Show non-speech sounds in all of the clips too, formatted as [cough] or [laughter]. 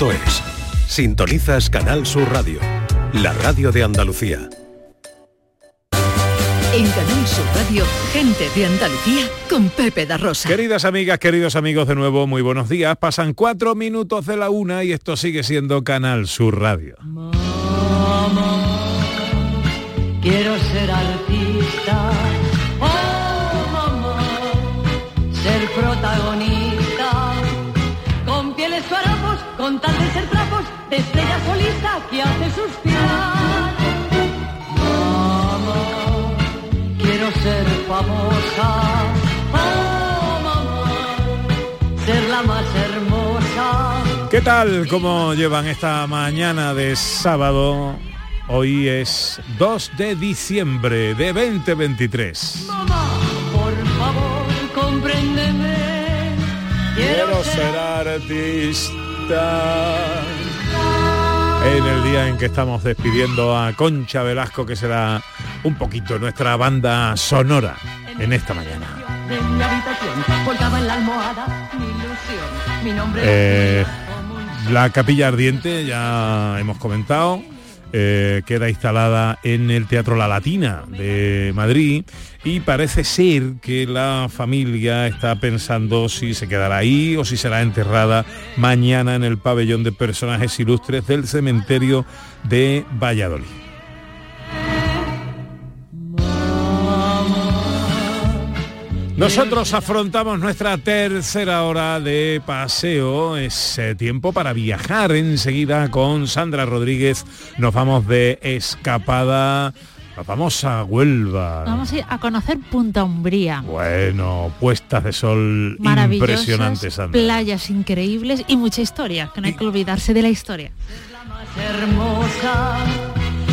sur.es. Sintonizas Canal Sur Radio, la radio de Andalucía. En Canal Sur Radio, gente de Andalucía con Pepe da Rosa. Queridas amigas, queridos amigos, de nuevo, muy buenos días. Pasan cuatro minutos de la una y esto sigue siendo Canal Sur Radio. Quiero ser de estrella solista que hace suspirar. Mamá, quiero ser famosa, oh mamá, ser la más hermosa. ¿Qué tal? ¿Cómo llevan esta mañana de sábado? Hoy es 2 de diciembre de 2023. Mamá, por favor, compréndeme. Quiero ser artista. En el día en que estamos despidiendo a Concha Velasco, que será un poquito nuestra banda sonora en esta mañana. Eh, la capilla ardiente, ya hemos comentado, eh, queda instalada en el Teatro La Latina de Madrid y parece ser que la familia está pensando si se quedará ahí o si será enterrada mañana en el pabellón de personajes ilustres del cementerio de Valladolid. Nosotros afrontamos nuestra tercera hora de paseo. Es eh, tiempo para viajar enseguida con Sandra Rodríguez. Nos vamos de escapada. Nos vamos a Huelva. Vamos a ir a conocer Punta Umbría. Bueno, puestas de sol impresionantes, Sandra. playas increíbles y mucha historia, que no hay que olvidarse de la historia. hermosa.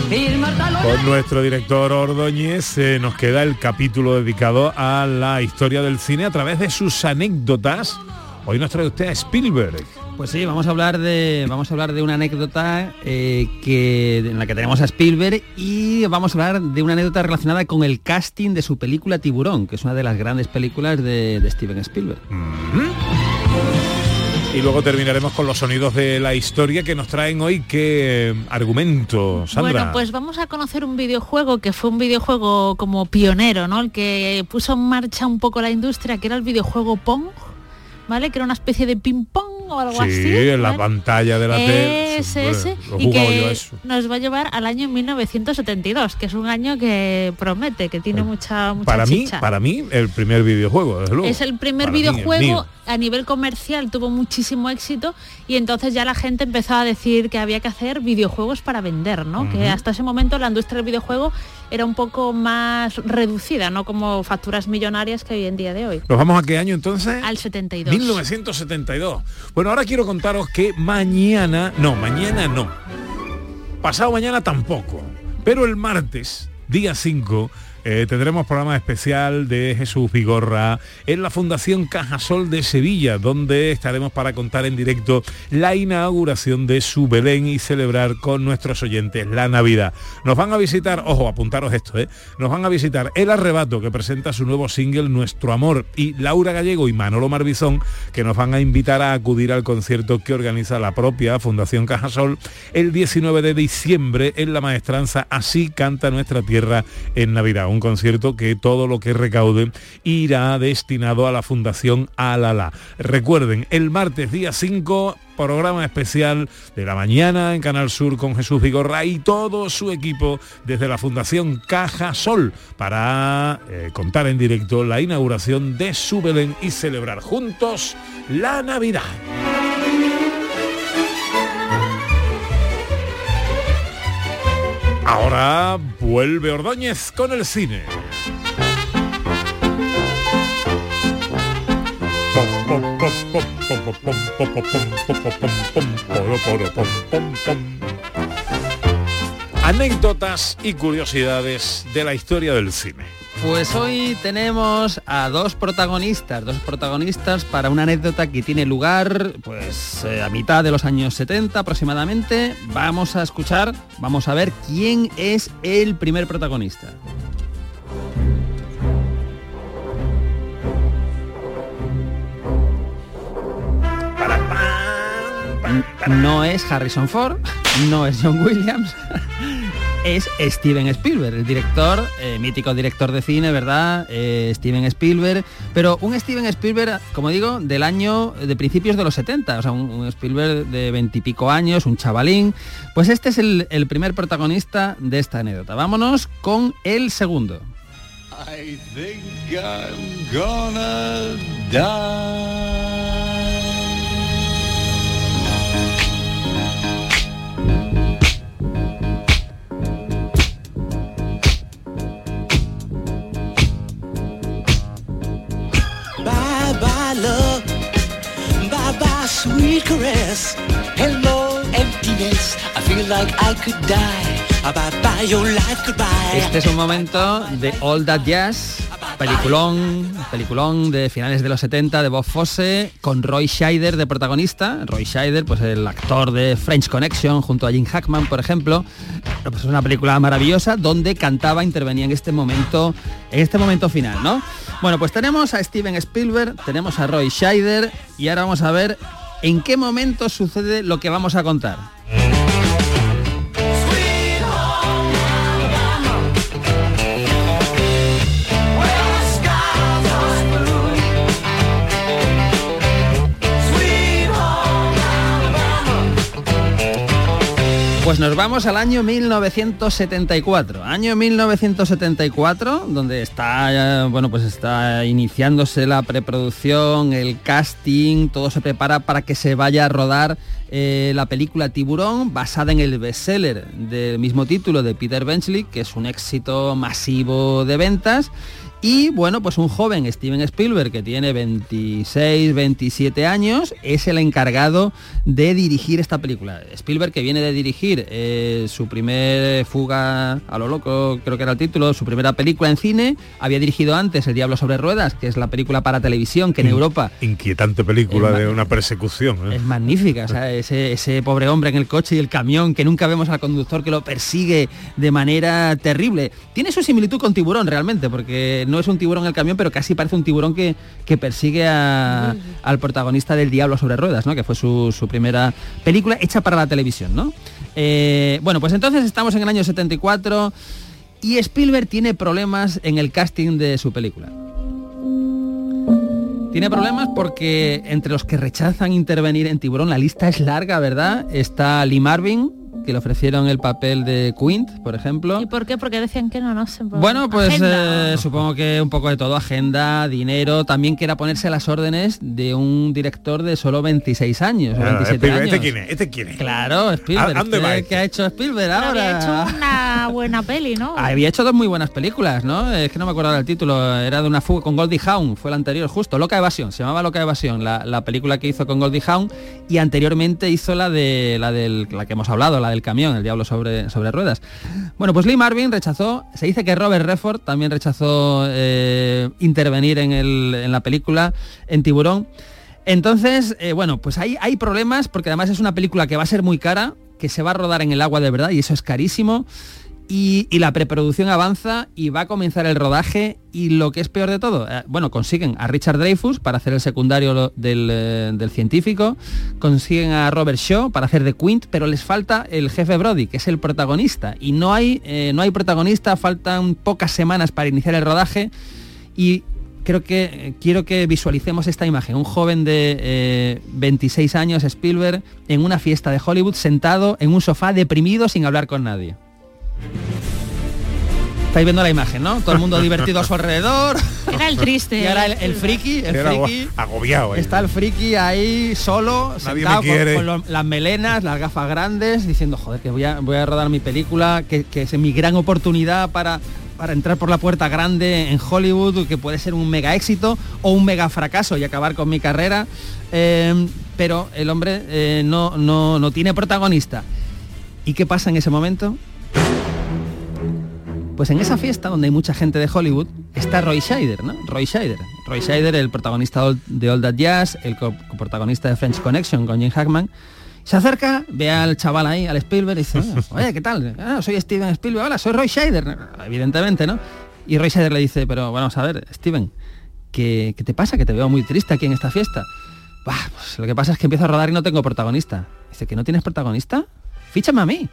Con nuestro director Ordóñez eh, nos queda el capítulo dedicado a la historia del cine a través de sus anécdotas. Hoy nos trae usted a Spielberg. Pues sí, vamos a hablar de, vamos a hablar de una anécdota eh, que, en la que tenemos a Spielberg y vamos a hablar de una anécdota relacionada con el casting de su película Tiburón, que es una de las grandes películas de, de Steven Spielberg. Y luego terminaremos con los sonidos de la historia que nos traen hoy. ¿Qué eh, argumento, Sandra? Bueno, pues vamos a conocer un videojuego que fue un videojuego como pionero, ¿no? El que puso en marcha un poco la industria, que era el videojuego Pong, ¿vale? Que era una especie de ping-pong o algo sí, así. en la ¿vale? pantalla de la tele. Ese, ese, he y que nos va a llevar al año 1972, que es un año que promete, que tiene mucha, mucha Para mí, para mí, el primer videojuego, desde luego. Es el primer Para videojuego a nivel comercial, tuvo muchísimo éxito y entonces ya la gente empezó a decir que había que hacer videojuegos para vender, ¿no? Que hasta ese momento la industria del videojuego era un poco más reducida, no como facturas millonarias que hoy en día de hoy. ¿Nos vamos a qué año entonces? Al 72. 1972. Bueno, ahora quiero contaros que mañana, no, mañana no. Pasado mañana tampoco. Pero el martes, día 5, eh, tendremos programa especial de Jesús Vigorra en la Fundación Cajasol de Sevilla, donde estaremos para contar en directo la inauguración de su Belén y celebrar con nuestros oyentes la Navidad. Nos van a visitar, ojo, apuntaros esto, ¿eh? nos van a visitar El Arrebato, que presenta su nuevo single Nuestro Amor, y Laura Gallego y Manolo Marbizón, que nos van a invitar a acudir al concierto que organiza la propia Fundación Cajasol el 19 de diciembre en la maestranza Así canta nuestra tierra en Navidad. Un concierto que todo lo que recaude irá destinado a la Fundación Alala. Recuerden, el martes día 5 programa especial de la mañana en Canal Sur con Jesús Vigorra y todo su equipo desde la Fundación Caja Sol para eh, contar en directo la inauguración de su Belén y celebrar juntos la Navidad. Ahora vuelve Ordóñez con el cine. Anécdotas y curiosidades de la historia del cine. Pues hoy tenemos a dos protagonistas, dos protagonistas para una anécdota que tiene lugar pues eh, a mitad de los años 70 aproximadamente. Vamos a escuchar, vamos a ver quién es el primer protagonista. no es Harrison Ford, no es John Williams, [laughs] es Steven Spielberg, el director, eh, mítico director de cine, ¿verdad? Eh, Steven Spielberg, pero un Steven Spielberg, como digo, del año, de principios de los 70, o sea, un, Spielberg de veintipico años, un chavalín. Pues este es el, primer protagonista de esta anécdota. Vámonos con el segundo. Love, bye bye sweet caress. Hello Este es un momento de All That Jazz, peliculón, peliculón de finales de los 70 de Bob Fosse, con Roy Scheider de protagonista. Roy Scheider, pues el actor de French Connection, junto a Jim Hackman, por ejemplo. Pues es una película maravillosa donde cantaba, intervenía en este momento, en este momento final, ¿no? Bueno, pues tenemos a Steven Spielberg, tenemos a Roy Scheider y ahora vamos a ver en qué momento sucede lo que vamos a contar. Thank you. Pues nos vamos al año 1974. Año 1974, donde está, eh, bueno, pues está iniciándose la preproducción, el casting, todo se prepara para que se vaya a rodar eh, la película Tiburón, basada en el bestseller del mismo título de Peter Benchley, que es un éxito masivo de ventas. Y bueno, pues un joven Steven Spielberg que tiene 26, 27 años es el encargado de dirigir esta película. Spielberg que viene de dirigir eh, su primer fuga a lo loco, creo que era el título, su primera película en cine, había dirigido antes El Diablo sobre Ruedas, que es la película para televisión que en Europa Inquietante película de una persecución. ¿eh? es magnífica, o sea, [laughs] ese, ese pobre hombre en el coche y el camión, que nunca vemos al conductor que lo persigue de manera terrible. Tiene su similitud con tiburón realmente, porque no es un tiburón el camión, pero casi parece un tiburón que, que persigue a- al protagonista del Diablo sobre Ruedas, ¿no? que fue su, su primera película hecha para la televisión. ¿no? Eh, bueno, pues entonces estamos en el año 74 y Spielberg tiene problemas en el casting de su película. Tiene problemas porque entre los que rechazan intervenir en Tiburón, la lista es larga, ¿verdad? Está Lee Marvin, que le ofrecieron el papel de Quint, por ejemplo. ¿Y por qué? Porque decían que no, no sé. Bueno, pues eh, supongo que un poco de todo, agenda, dinero, también que era ponerse a las órdenes de un director de solo 26 años, o 27 Spielberg, años. ¿Este quién es? ¿Este quién es? Claro, Spielberg. ¿A- dónde va ¿Qué- este? ¿Qué ha hecho Spielberg Pero ahora? había hecho una buena peli, ¿no? [laughs] Había hecho dos muy buenas películas, ¿no? Es que no me acuerdo del título. Era de una fuga con Goldie Hawn, fue la anterior, justo. Loca Evasión, se llamaba Loca Evasión, la, la película que hizo con Goldie Hawn. Y anteriormente hizo la de la del la que hemos hablado, la del camión, el diablo sobre, sobre ruedas. Bueno, pues Lee Marvin rechazó. Se dice que Robert Redford también rechazó eh, intervenir en, el- en la película en Tiburón. Entonces, eh, bueno, pues hay, hay problemas porque además es una película que va a ser muy cara, que se va a rodar en el agua de verdad y eso es carísimo. Y, la preproducción avanza y va a comenzar el rodaje y lo que es peor de todo, eh, bueno, consiguen a Richard Dreyfus para hacer el secundario del, eh, del científico, consiguen a Robert Shaw para hacer de Quint, pero les falta el jefe Brody, que es el protagonista. Y no hay, eh, no hay protagonista, faltan pocas semanas para iniciar el rodaje y creo que quiero que visualicemos esta imagen. Un joven de eh, 26 años, Spielberg, en una fiesta de Hollywood, sentado en un sofá deprimido sin hablar con nadie. Estáis viendo la imagen, ¿no? Todo el mundo divertido a su alrededor. [laughs] Era el triste. Y ahora el, el friki, el Era friki. agobiado. ¿eh? Está el friki ahí solo, Nadie sentado me con, quiere. con lo- las melenas, las gafas grandes, diciendo, joder, que voy a, voy a rodar mi película, que, que es mi gran oportunidad para, para entrar por la puerta grande en Hollywood, que puede ser un mega éxito o un mega fracaso y acabar con mi carrera. Eh, pero el hombre eh, no, no, no tiene protagonista. ¿Y qué pasa en ese momento? Pues en esa fiesta donde hay mucha gente de Hollywood está Roy Scheider, ¿no? Roy Scheider. Roy Scheider, el protagonista de All That Jazz, el protagonista de French Connection con Jim Hackman. Se acerca, ve al chaval ahí, al Spielberg, y dice, "Ah, [laughs] oye, ¿qué tal? "Ah, soy Steven Spielberg, hola, soy Roy Scheider. Evidentemente, ¿no? Y Roy Scheider le dice, pero vamos a ver, Steven, ¿qué, qué te pasa? Que te veo muy triste aquí en esta fiesta. Bah, pues lo que pasa es que empiezo a rodar y no tengo protagonista. Dice, ¿que no tienes protagonista? Fíchame a mí.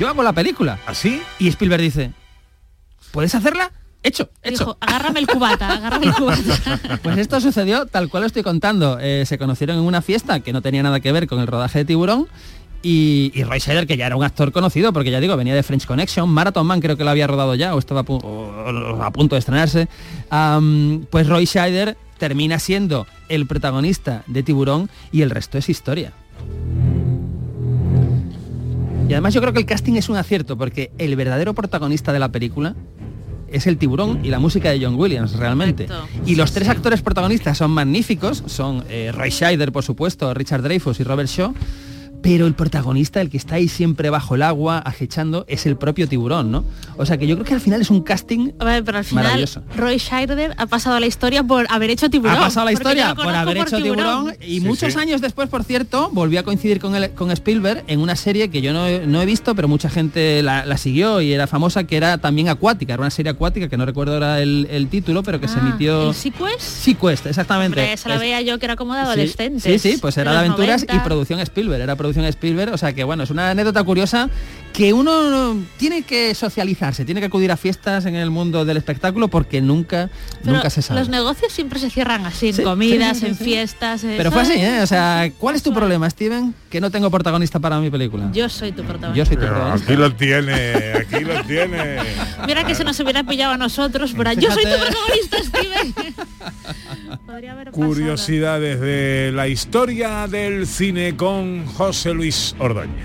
Yo hago la película. ¿Así? Y Spielberg dice, ¿puedes hacerla? Hecho, hecho. Dijo, agárrame el cubata, agárrame el cubata. [laughs] Pues esto sucedió tal cual lo estoy contando. Eh, se conocieron en una fiesta que no tenía nada que ver con el rodaje de Tiburón. Y, y Roy Scheider, que ya era un actor conocido, porque ya digo, venía de French Connection, Marathon Man creo que lo había rodado ya, o estaba a, pu- o- o a punto de estrenarse. Pues Roy Scheider termina siendo el protagonista de Tiburón y el resto es historia. Y además yo creo que el casting es un acierto, porque el verdadero protagonista de la película es el tiburón y la música de John Williams, realmente. Y los tres actores protagonistas son magníficos, son eh, Roy Scheider, por supuesto, Richard Dreyfuss y Robert Shaw, pero el protagonista, el que está ahí siempre bajo el agua, acechando, es el propio tiburón, ¿no? O sea que yo creo que al final es un casting A ver, pero al final Maravilloso. Roy Scheider ha pasado a la historia por haber hecho tiburón. ha pasado la historia por haber por hecho tiburón, y Sí, muchos sí. años después, por cierto, volvió a coincidir con, el- con Spielberg en una serie que yo no, he- no he visto, pero mucha gente la, la siguió y era famosa, que era también acuática, era una serie acuática que no recuerdo ahora el, el título, pero que se Ah, emitió... ¿El Sequest? Sequest, exactamente. Hombre, esa la Es- veía yo que era como de Sí, adolescentes. Sí, sí, pues era de aventuras y 90. producción Spielberg, era producción Spielberg, o sea que bueno, es una anécdota curiosa que uno tiene que socializarse, tiene que acudir a fiestas en el mundo del espectáculo porque nunca, Pero nunca se sabe. Los negocios siempre se cierran así, en Sí, comidas, sí, sí, en fiestas. Pero fue así, es- ¿eh? O sea, ¿cuál es tu problema, Steven? Que no tengo protagonista para mi película. Yo soy tu protagonista. Yo soy tu protagonista. aquí lo tiene, aquí lo tiene. Mira que se nos hubiera pillado a nosotros, pero yo soy tu protagonista, Steven. [laughs] Podría haber pasado. Curiosidades de la historia del cine con José Luis Ordóñez.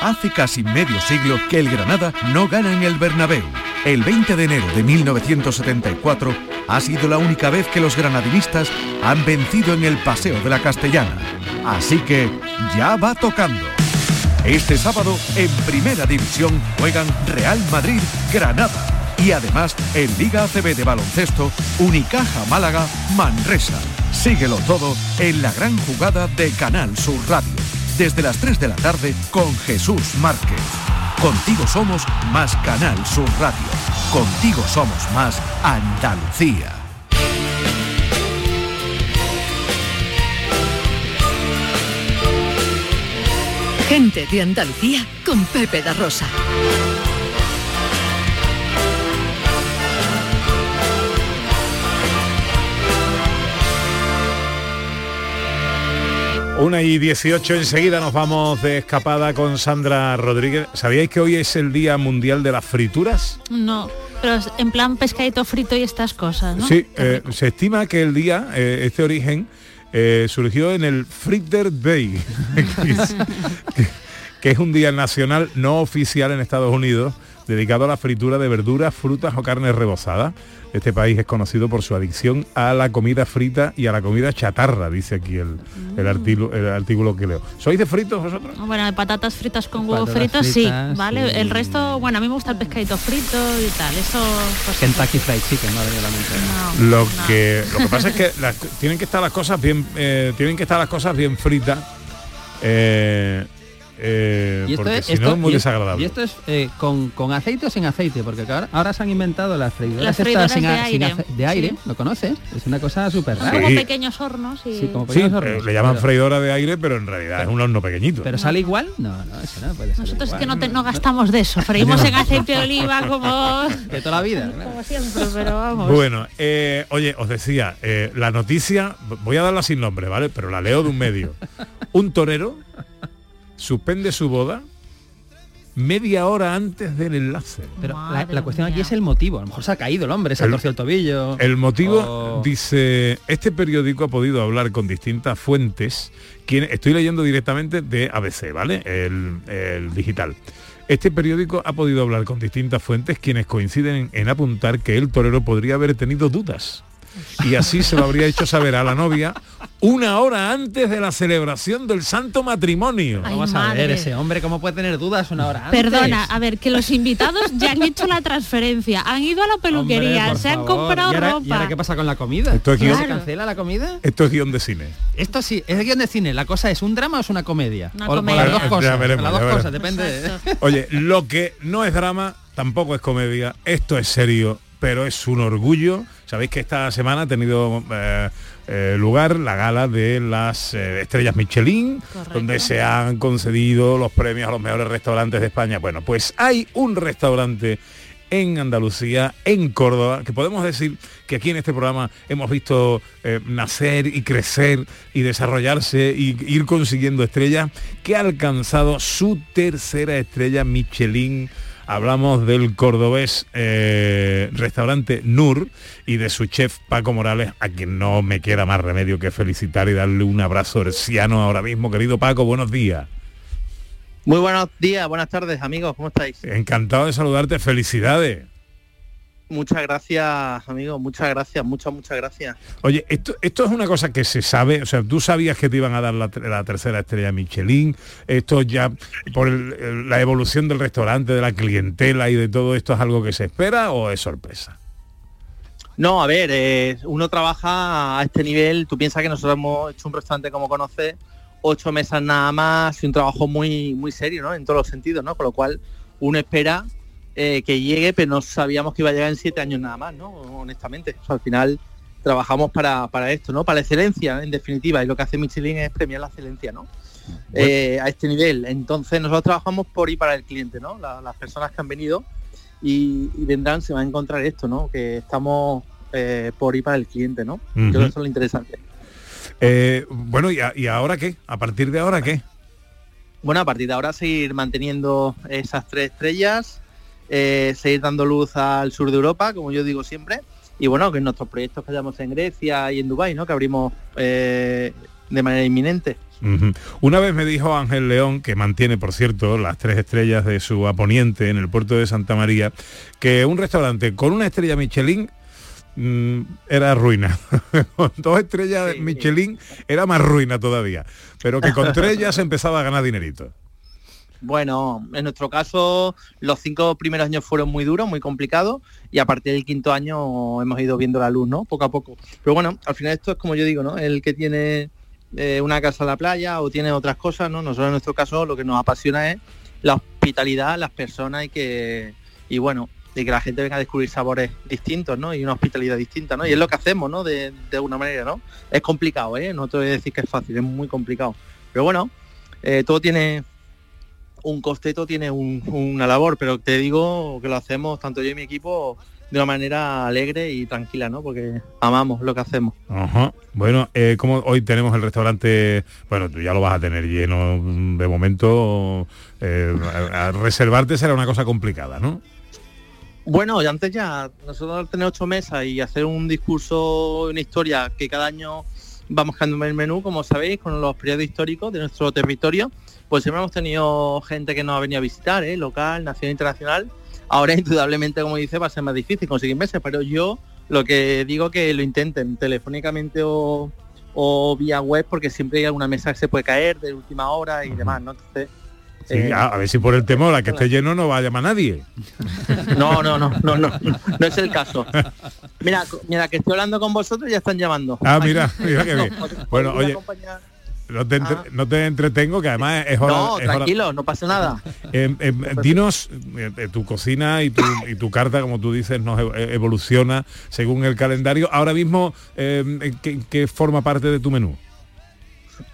Hace casi medio siglo que el Granada no gana en el Bernabéu. El 20 de enero de 1974 ha sido la única vez que los granadinistas han vencido en el Paseo de la Castellana. Así que ya va tocando. Este sábado en Primera División juegan Real Madrid Granada y además en Liga ACB de baloncesto Unicaja Málaga Manresa. Síguelo todo en la gran jugada de Canal Sur Radio desde las 3 de la tarde con Jesús Márquez. Contigo somos más Canal Sur Radio. Contigo somos más Andalucía. Gente de Andalucía con Pepe da Rosa. Una y 18 enseguida nos vamos de escapada con Sandra Rodríguez. ¿Sabíais que hoy es el Día Mundial de las Frituras? No, pero en plan pescadito frito y estas cosas, ¿no? Sí, eh, se estima que el día, eh, este origen, eh, surgió en el Fritter Day, [laughs] que es- que- que es un día nacional no oficial en Estados Unidos dedicado a la fritura de verduras, frutas o carnes rebozadas. Este país es conocido por su adicción a la comida frita y a la comida chatarra, dice aquí el, el, artículo, el artículo que leo. ¿Sois de fritos vosotros? Bueno, de patatas fritas con huevo Patatas frito, fritas, sí, ¿vale? sí. El resto, bueno, a mí me gusta el pescadito frito y tal, eso... Pues, Kentucky Fried Chicken, no la no, Lo no. que lo que pasa es que las- tienen que estar las cosas bien eh, tienen que estar las cosas bien fritas eh, eh, Y esto porque es, si esto- no es muy y- desagradable. Y esto es eh, con, con aceite o sin aceite, porque ahora, ahora se han inventado las freidoras, Las estas freidoras sin de a- aire, ace- de aire, sí. ¿lo conoces? Es una cosa súper rara. como Sí. pequeños hornos y... Sí, como Sí, pequeños eh, hornos. le llaman Pero- freidora de aire, pero en realidad es un horno pequeñito. ¿Pero sale igual? No, no, eso no puede ser Nosotros es que no, te- no gastamos de eso, freímos [laughs] en aceite de oliva como... De toda la vida. como siempre, pero vamos. Bueno, eh, oye, os decía, eh, la noticia, voy a darla sin nombre, ¿vale? Pero la leo de un medio. Un torero suspende su boda media hora antes del enlace. Pero la, cuestión aquí es el motivo. A lo mejor se ha caído el hombre, se ha torcido el tobillo. El motivo, o- dice, este periódico ha podido hablar con distintas fuentes, quien, estoy leyendo directamente de ABC, ¿vale? El, el digital. Este periódico ha podido hablar con distintas fuentes quienes coinciden en, en apuntar que el torero podría haber tenido dudas. Y así se lo habría hecho saber a la novia una hora antes de la celebración del santo matrimonio. Ay, Vamos a ver, ese hombre, ¿cómo puede tener dudas una hora antes? Perdona, a ver, que los invitados ya han hecho la transferencia, han ido a la peluquería, Hombre, se han favor. comprado ¿Y ahora, ropa. ¿Y ahora qué pasa con la comida? Esto es ¿No guión- ¿Se cancela la comida? Esto es guion de cine. Esto sí, es guion de cine. La cosa es un drama o es una comedia. Una o, o comedia. las dos Ya cosas. veremos, las dos cosas, depende. Exacto. Oye, lo que no es drama, tampoco es comedia, esto es serio, pero es un orgullo. Sabéis que esta semana ha tenido eh, eh, lugar la gala de las eh, estrellas Michelin, Correcto. donde se han concedido los premios a los mejores restaurantes de España. Bueno, pues hay un restaurante en Andalucía, en Córdoba, que podemos decir que aquí en este programa hemos visto eh, nacer y crecer y desarrollarse y ir consiguiendo estrellas, que ha alcanzado su tercera estrella Michelin. Hablamos del cordobés eh, restaurante Nur y de su chef Paco Morales, a quien no me queda más remedio que felicitar y darle un abrazo herciano ahora mismo. Querido Paco, buenos días. Muy buenos días, buenas tardes amigos, ¿cómo estáis? Encantado de saludarte, felicidades. Muchas gracias amigos, muchas gracias, muchas, muchas gracias. Oye, esto, esto es una cosa que se sabe, o sea, tú sabías que te iban a dar la, la tercera estrella Michelin, esto ya por el- la evolución del restaurante, de la clientela y de todo esto es algo que se espera o es sorpresa. No, a ver, eh, uno trabaja a este nivel, tú piensas que nosotros hemos hecho un restaurante como conoces, ocho mesas nada más y un trabajo muy, muy serio, ¿no? En todos los sentidos, ¿no? Con lo cual uno espera eh, que llegue, pero no sabíamos que iba a llegar en siete años nada más, ¿no? Honestamente. O sea, al final trabajamos para, para esto, ¿no? Para la excelencia, en definitiva, y lo que hace Michelin es premiar la excelencia, ¿no? Eh, a este nivel. Entonces nosotros trabajamos por y para el cliente, ¿no? La- las personas que han venido y, y vendrán se van a encontrar esto, ¿no? Que estamos eh, por y para el cliente, ¿no? Yo creo que eso es lo interesante. Eh, bueno, ¿y, a- y ahora qué? ¿A partir de ahora qué? Bueno, a partir de ahora seguir manteniendo esas tres estrellas, eh, seguir dando luz al sur de Europa, como yo digo siempre, y bueno, que en nuestros proyectos que hayamos en Grecia y en Dubái, ¿no? Que abrimos eh, de manera inminente. Una vez me dijo Ángel León, que mantiene, por cierto, las tres estrellas de su aponiente en el puerto de Santa María, que un restaurante con una estrella Michelin mm, era ruina. [laughs] con dos estrellas Sí. Michelin era más ruina todavía. Pero que con tres ya se empezaba a ganar dinerito. Bueno, en nuestro caso los cinco primeros años fueron muy duros, muy complicados y a partir del quinto año hemos ido viendo la luz, ¿no? Poco a poco. Pero bueno, al final esto es como yo digo, ¿no? El que tiene eh, una casa en la playa o tiene otras cosas, ¿no? Nosotros en nuestro caso lo que nos apasiona es la hospitalidad, las personas y que, y bueno, y que la gente venga a descubrir sabores distintos, ¿no? Y una hospitalidad distinta, ¿no? Y es lo que hacemos, ¿no? De, de alguna manera, ¿no? Es complicado, ¿eh? No te voy a decir que es fácil, es muy complicado. Pero bueno, eh, todo tiene un coste, todo tiene un- una labor, pero te digo que lo hacemos tanto yo y mi equipo de una manera alegre y tranquila, ¿no? Porque amamos lo que hacemos. Ajá. Bueno, eh, como hoy tenemos el restaurante, bueno, tú ya lo vas a tener lleno de momento, eh, a- a reservarte será una cosa complicada, ¿no? Bueno, y antes ya, nosotros al tener ocho mesas y hacer un discurso, una historia que cada año vamos cambiando el menú, como sabéis, con los periodos históricos de nuestro territorio. Pues siempre hemos tenido gente que nos ha venido a visitar, ¿eh? local, nacional, internacional. Ahora, [laughs] indudablemente, como dice, va a ser más difícil conseguir meses, pero yo lo que digo que lo intenten telefónicamente o, o vía web, porque siempre hay alguna mesa que se puede caer de última hora y demás, ¿no? Entonces, Sí, eh, a, a ver si por el temor a que esté lleno no va a llamar nadie. [laughs] No, no, no, no, no, no es el caso. Mira, mira que estoy hablando con vosotros ya están llamando. Ah, mira, mira qué [laughs] bien. Bueno, a oye, acompañar- no te, entre- no te entretengo, que además es hora... No, es hora- tranquilo, no pasa nada. [laughs] Eh, eh, dinos, eh, eh, tu cocina y tu, y tu carta, como tú dices, nos eh, evoluciona según el calendario. Ahora mismo, eh, ¿en ¿qué, qué forma parte de tu menú?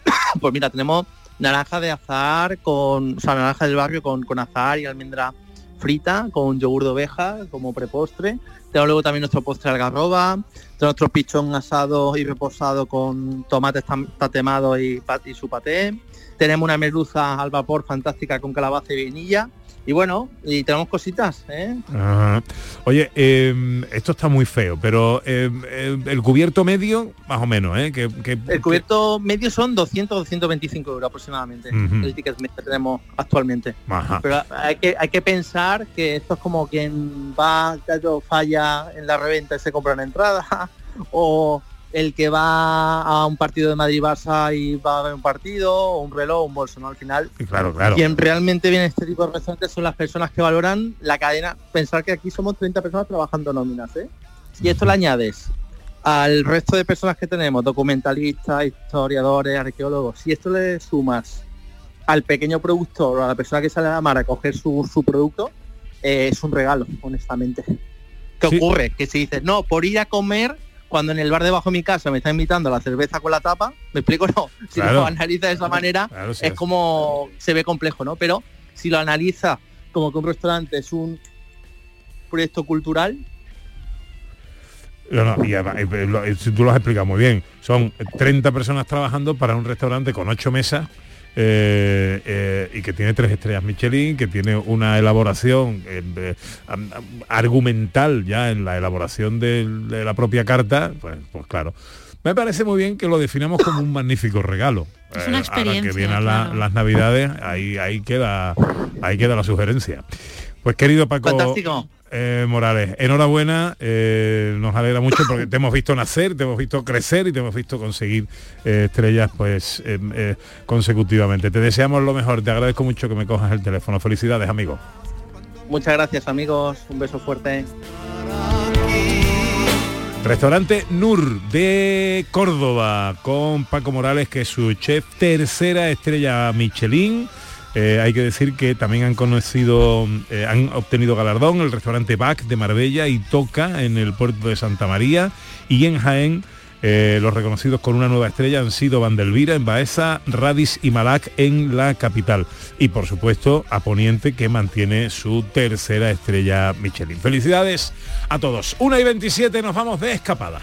[coughs] Pues mira, tenemos naranja de azahar con, o sea, naranja del barrio con, con azahar y almendra frita, con yogur de oveja como prepostre. Tenemos luego también nuestro postre algarroba, nuestro pichón asado y reposado con tomates tatemados y su paté. Tenemos una merluza al vapor fantástica con calabaza y vainilla. Y bueno, y tenemos cositas, ¿eh? Ajá. Oye, eh, esto está muy feo, pero eh, eh, el cubierto medio, más o menos, ¿eh? Que, que- El cubierto medio son 200-225 euros aproximadamente, Ujú. el ticket que tenemos actualmente. Ajá. Pero hay que, hay que pensar que esto es como quien va, gallo, falla en la reventa y se compra una entrada, [laughs] o el que va a un partido de Madrid-Barça y va a ver un partido, o un reloj, un bolso, ¿no? Al final, claro, claro. quien realmente viene a este tipo de restaurantes son las personas que valoran la cadena. Pensar que aquí somos 30 personas trabajando nóminas, ¿eh? Si esto le añades al resto de personas que tenemos, documentalistas, historiadores, arqueólogos, si esto le sumas al pequeño productor o a la persona que sale a la mar a coger su, su producto, eh, es un regalo, honestamente. ¿Qué Sí. ocurre? Que si dices, no, por ir a comer, cuando en el bar debajo de mi casa me está invitando a la cerveza con la tapa, ¿me explico? [laughs] No, si Claro. lo analiza de esa manera, Claro, sí, es como se ve complejo, ¿no? Pero si lo analiza como que un restaurante es un proyecto cultural, No, no, y además, eh, eh, si tú lo has explicado muy bien. Son 30 personas trabajando para un restaurante con ocho mesas eh, eh, y que tiene tres estrellas Michelin, que tiene una elaboración eh, argumental ya en la elaboración de, la propia carta, pues, pues claro. Me parece muy bien que lo definamos como un magnífico regalo. Es una Eh, ahora que experiencia, vienen la- las navidades, ahí, ahí queda, ahí queda la sugerencia. Pues querido Paco, fantástico. eh, Morales, enhorabuena, eh, nos alegra mucho porque te hemos visto nacer, te hemos visto crecer y te hemos visto conseguir eh, estrellas pues eh, consecutivamente. Te deseamos lo mejor, te agradezco mucho que me cojas el teléfono. Felicidades, amigo. Muchas gracias amigos, un beso fuerte. Restaurante Nur de Córdoba con Paco Morales, que es su chef, tercera estrella Michelin. Eh, hay que decir que también han conocido, eh, han obtenido galardón el restaurante Bac de Marbella y Toca en el puerto de Santa María y en Jaén. eh, los reconocidos con una nueva estrella han sido Vandelvira en Baeza, Radis y Malac en la capital. Y por supuesto a Poniente que mantiene su tercera estrella Michelin. Felicidades a todos. 1 y 27 nos vamos de escapada.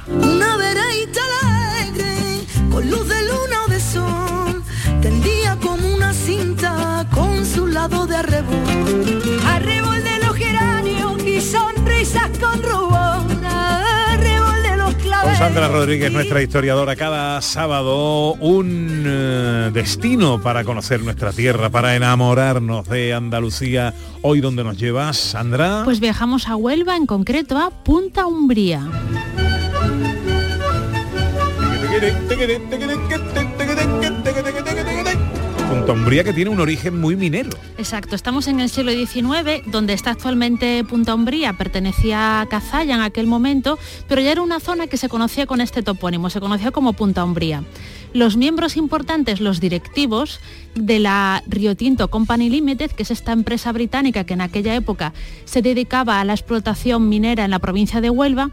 Lado de arrebol. Arrebol de los geranios y sonrisas con rubor, arrebol de los Con claveles. Sandra Rodríguez, nuestra historiadora, cada sábado un eh, destino para conocer nuestra tierra, para enamorarnos de Andalucía. Hoy, ¿dónde nos llevas, Sandra? Pues viajamos a Huelva, en concreto a Punta Umbría. Punta Umbría que tiene un origen muy minero. Exacto, estamos en el siglo XIX, donde está actualmente Punta Umbría, pertenecía a Cazalla en aquel momento, pero ya era una zona que se conocía con este topónimo, se conocía como Punta Umbría. Los miembros importantes, los directivos de la Rio Tinto Company Limited, que es esta empresa británica que en aquella época se dedicaba a la explotación minera en la provincia de Huelva,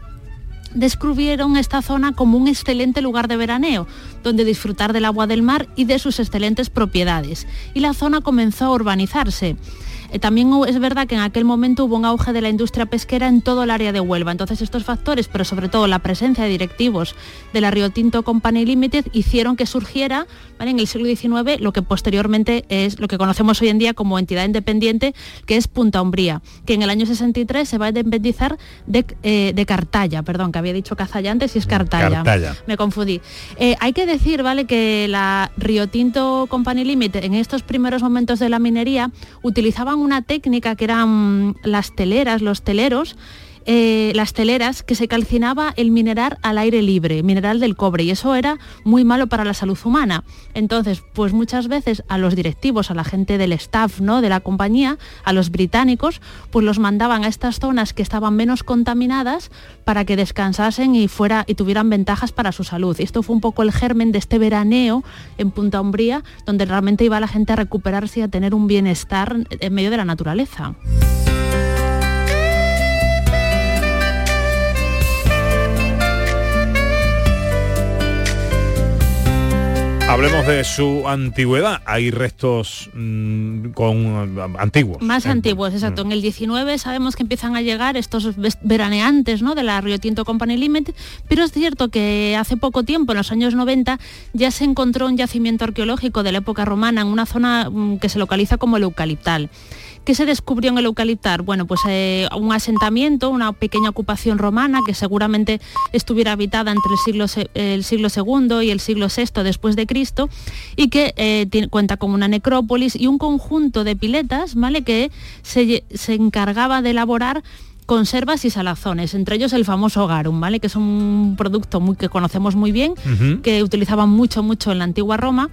descubrieron esta zona como un excelente lugar de veraneo, donde disfrutar del agua del mar y de sus excelentes propiedades. Y la zona comenzó a urbanizarse. Eh, también es verdad que en aquel momento hubo un auge de la industria pesquera en todo el área de Huelva. Entonces estos factores, pero sobre todo la presencia de directivos de la Rio Tinto Company Limited, hicieron que surgiera ¿vale? en el siglo XIX lo que posteriormente es lo que conocemos hoy en día como entidad independiente, que es Punta Umbría, que en el año 63 se va a independizar de, eh, de Cartaya, perdón, que había dicho Cazalla antes y es Cartaya. Cartaya. Me confundí. Eh, hay que decir, ¿vale?, que la Rio Tinto Company Limited en estos primeros momentos de la minería utilizaban una técnica que eran las teleras, los teleros, eh, las teleras que se calcinaba el mineral al aire libre, mineral del cobre, y eso era muy malo para la salud humana. Entonces, pues muchas veces a los directivos, a la gente del staff ¿no? de la compañía, a los británicos, pues los mandaban a estas zonas que estaban menos contaminadas para que descansasen y fuera y tuvieran ventajas para su salud. Y esto fue un poco el germen de este veraneo en Punta Umbría, donde realmente iba la gente a recuperarse y a tener un bienestar en medio de la naturaleza. Hablemos de su antigüedad. Hay restos mm, con eh, antiguos. Más antiguos, exacto. En el 19 sabemos que empiezan a llegar estos veraneantes ¿no? de la Rio Tinto Company Limited, pero es cierto que hace poco tiempo, en los años 90, ya se encontró un yacimiento arqueológico de la época romana en una zona mm, que se localiza como el Eucaliptal. ¿Qué se descubrió en el Eucaliptar? Bueno, pues eh, un asentamiento, una pequeña ocupación romana que seguramente estuviera habitada entre el siglo, el siglo II y el siglo VI después de Cristo y que eh, tiene- cuenta con una necrópolis y un conjunto de piletas, ¿vale? Que se, se encargaba de elaborar conservas y salazones, entre ellos el famoso garum, ¿vale? Que es un producto muy, que conocemos muy bien, que utilizaban mucho, mucho en la antigua Roma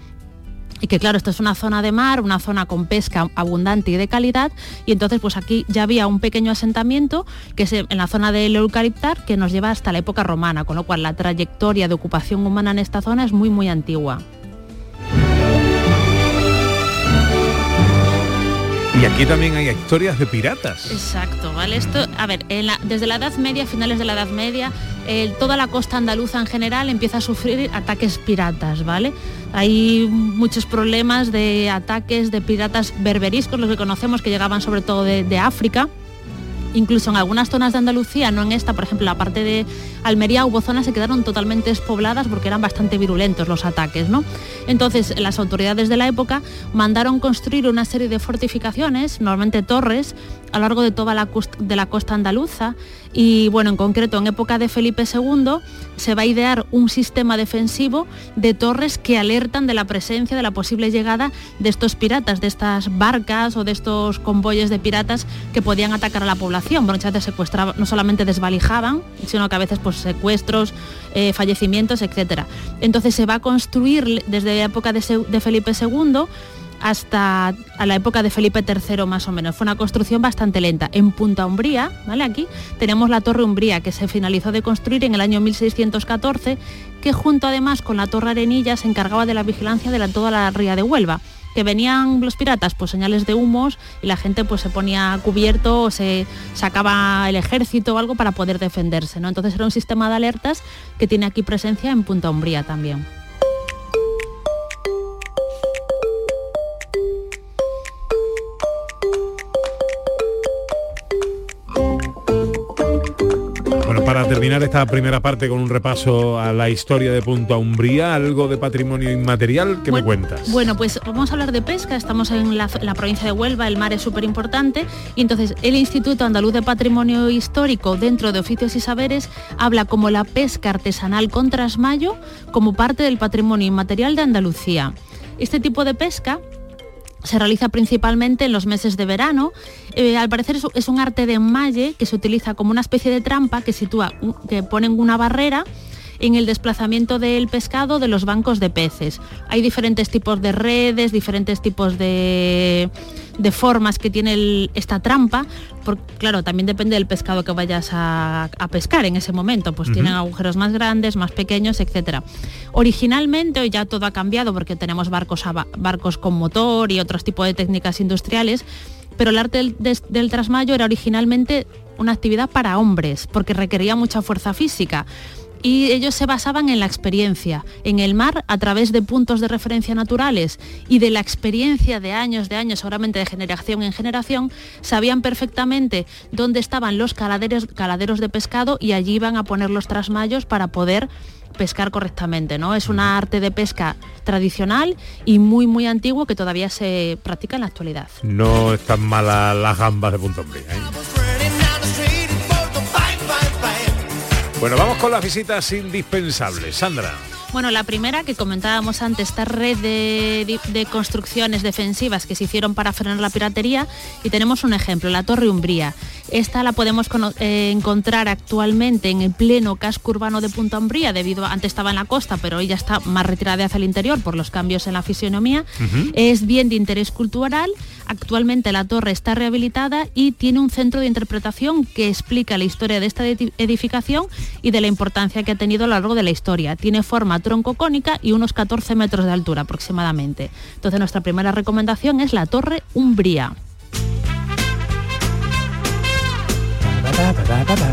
y que claro, esto es una zona de mar, una zona con pesca abundante y de calidad, y entonces pues aquí ya había un pequeño asentamiento que es en la zona del Eucaliptar que nos lleva hasta la época romana, con lo cual la trayectoria de ocupación humana en esta zona es muy muy antigua. Y aquí también hay historias de piratas. Exacto, ¿vale? Esto, a ver, en la- desde la Edad Media, finales de la Edad Media, toda la costa andaluza en general empieza a sufrir ataques piratas, ¿vale? Hay muchos problemas de ataques de piratas berberiscos, los que conocemos, que llegaban sobre todo de, de África. Incluso en algunas zonas de Andalucía, no en esta, por ejemplo, la parte de Almería, hubo zonas que quedaron totalmente despobladas porque eran bastante virulentos los ataques, ¿no? Entonces, las autoridades de la época mandaron construir una serie de fortificaciones, normalmente torres, a lo largo de toda la, cost- de la costa andaluza y, bueno, en concreto, en época de Felipe II se va a idear un sistema defensivo de torres que alertan de la presencia, de la posible llegada de estos piratas, de estas barcas o de estos convoyes de piratas que podían atacar a la población. Bueno, muchas veces secuestraban, no solamente desvalijaban, sino que a veces pues secuestros, eh, fallecimientos, etcétera. Entonces se va a construir desde la época de Felipe II hasta a la época de Felipe III más o menos. Fue una construcción bastante lenta. En Punta Umbría, ¿vale? Aquí tenemos la Torre Umbría que se finalizó de construir en el año 1614, que junto además con la Torre Arenilla se encargaba de la vigilancia de toda la ría de Huelva. Que venían los piratas, pues señales de humos y la gente pues se ponía cubierto o se sacaba el ejército o algo para poder defenderse, ¿no? Entonces era un sistema de alertas que tiene aquí presencia en Punta Umbría también. Terminar esta primera parte con un repaso a la historia de Punta Umbría, algo de patrimonio inmaterial, ¿qué me cuentas? Bueno, pues vamos a hablar de pesca. Estamos en la, la provincia de Huelva, el mar es súper importante. Y entonces el Instituto Andaluz de Patrimonio Histórico, dentro de Oficios y Saberes, habla como la pesca artesanal con trasmayo como parte del patrimonio inmaterial de Andalucía. Este tipo de pesca se realiza principalmente en los meses de verano. Eh, al parecer es, un arte de enmalle que se utiliza como una especie de trampa que sitúa, que ponen una barrera en el desplazamiento del pescado de los bancos de peces. Hay diferentes tipos de redes, diferentes tipos de, de formas que tiene el- esta trampa. Por- claro, también depende del pescado que vayas a, a pescar en ese momento. Pues tienen agujeros más grandes, más pequeños, etcétera. Originalmente, hoy ya todo ha cambiado porque tenemos barcos, a barcos con motor y otros tipos de técnicas industriales, pero el arte del, des- del trasmayo era originalmente una actividad para hombres porque requería mucha fuerza física. Y ellos se basaban en la experiencia, en el mar a través de puntos de referencia naturales y de la experiencia de años, de años, seguramente de generación en generación, sabían perfectamente dónde estaban los caladeros, caladeros de pescado y allí iban a poner los trasmayos para poder pescar correctamente, ¿no? Es una arte de pesca tradicional y muy muy antiguo que todavía se practica en la actualidad. No están malas las gambas de Punta Umbría. ¿eh? Bueno, vamos con las visitas indispensables. Sandra. Bueno, la primera que comentábamos antes, esta red de, de, construcciones defensivas que se hicieron para frenar la piratería y tenemos un ejemplo, la Torre Umbría. Esta la podemos eh, encontrar actualmente en el pleno casco urbano de Punta Umbría, debido a, antes estaba en la costa, pero hoy ya está más retirada hacia el interior por los cambios en la fisionomía. Uh -huh. Es bien de interés cultural. Actualmente la torre está rehabilitada y tiene un centro de interpretación que explica la historia de esta edificación y de la importancia que ha tenido a lo largo de la historia. Tiene forma troncocónica y unos 14 metros de altura aproximadamente. Entonces nuestra primera recomendación es la Torre Umbría.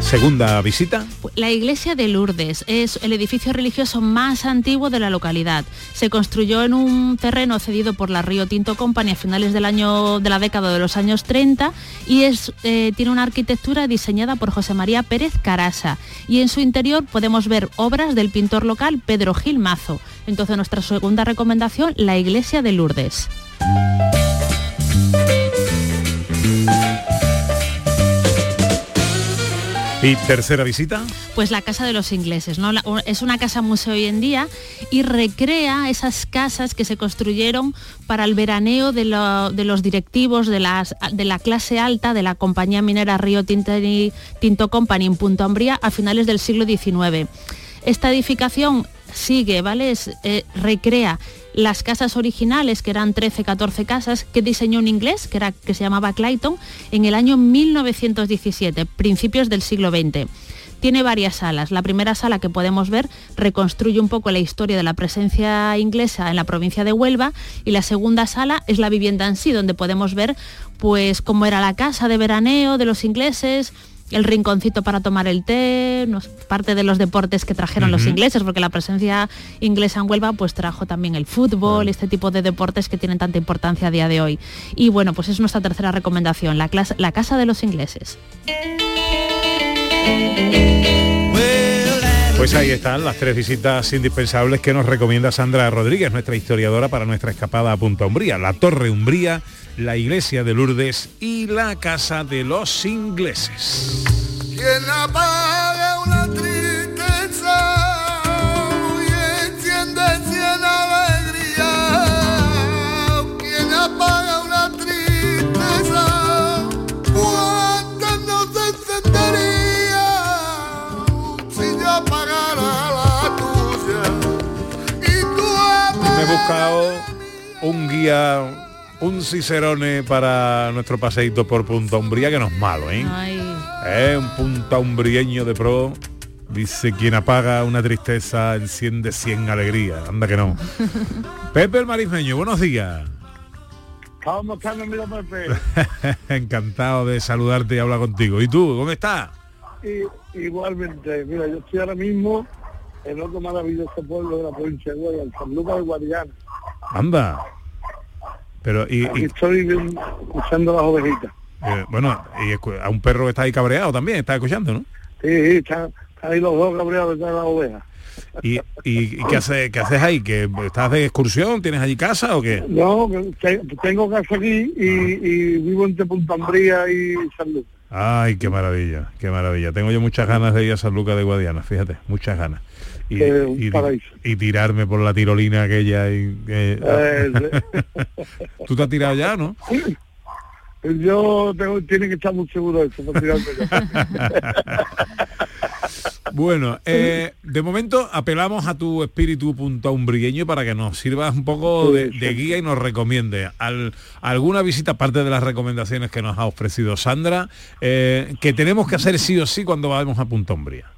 Segunda visita. La iglesia de Lourdes es el edificio religioso más antiguo de la localidad. Se construyó en un terreno cedido por la Río Tinto Company a finales del año de la década de los años 30 y es, eh, tiene una arquitectura diseñada por José María Pérez Carasa. Y en su interior podemos ver obras del pintor local Pedro Gil Mazo. Entonces nuestra segunda recomendación, la iglesia de Lourdes. ¿Y tercera visita? Pues la Casa de los Ingleses, ¿no? La, es una casa museo hoy en día y recrea esas casas que se construyeron para el veraneo de, lo, de los directivos de, las, de, la clase alta de la compañía minera Río Tinto, Company en Punta Umbría a finales del siglo XIX. Esta edificación sigue, ¿vale? Es, eh, recrea las casas originales, que eran 13, 14 casas, que diseñó un inglés, que, era, que se llamaba Clayton, en el año 1917, principios del siglo XX. Tiene varias salas. La primera sala que podemos ver reconstruye un poco la historia de la presencia inglesa en la provincia de Huelva y la segunda sala es la vivienda en sí, donde podemos ver pues cómo era la casa de veraneo de los ingleses, el rinconcito para tomar el té, no, parte de los deportes que trajeron uh -huh. los ingleses, porque la presencia inglesa en Huelva pues trajo también el fútbol, uh -huh. este tipo de deportes que tienen tanta importancia a día de hoy. Y bueno, pues es nuestra tercera recomendación, la, clase, la casa de los ingleses. Pues ahí están las tres visitas indispensables que nos recomienda Sandra Rodríguez, nuestra historiadora para nuestra escapada a Punta Umbría. La Torre Umbría, la iglesia de Lourdes y la casa de los ingleses. Me he buscado un guía un cicerone para nuestro paseíto por Punta Umbría que no es malo, ¿eh? Eh, un punta umbrieño de pro. Dice, quien apaga una tristeza enciende 100 alegrías. Anda que no. [laughs] Pepe el Marismeño, buenos días. ¿Cómo estás, amigo Pepe? [laughs] Encantado de saludarte y hablar contigo. ¿Y tú, cómo estás? Y, igualmente, mira, yo estoy ahora mismo en otro maravilloso pueblo de la provincia de Huelva, en San Lucas de Guadiana. Anda. Pero, y, Aquí estoy escuchando las ovejitas. Eh, bueno, y a un perro que está ahí cabreado también, está escuchando, ¿no? Sí, sí, están, están ahí los dos cabreados detrás de las ovejas. ¿Y, y, y qué, hace, qué haces ahí? ¿Que ¿Estás de excursión? ¿Tienes allí casa o qué? No, tengo casa aquí y, y vivo entre Punta Umbría y San Lucas. Ay, qué maravilla, qué maravilla. Tengo yo muchas ganas de ir a San Lucas de Guadiana, fíjate, muchas ganas. Y, y, y, tirarme por la tirolina aquella y, eh, [laughs] tú te has tirado ya no yo tengo, tiene que estar muy seguro de eso para tirarme [laughs] bueno eh, de momento apelamos a tu espíritu punta umbrigueño para que nos sirvas un poco de, de guía y nos recomiende. Al, alguna visita aparte de las recomendaciones que nos ha ofrecido Sandra eh, que tenemos que hacer sí o sí cuando vamos a Punta Umbría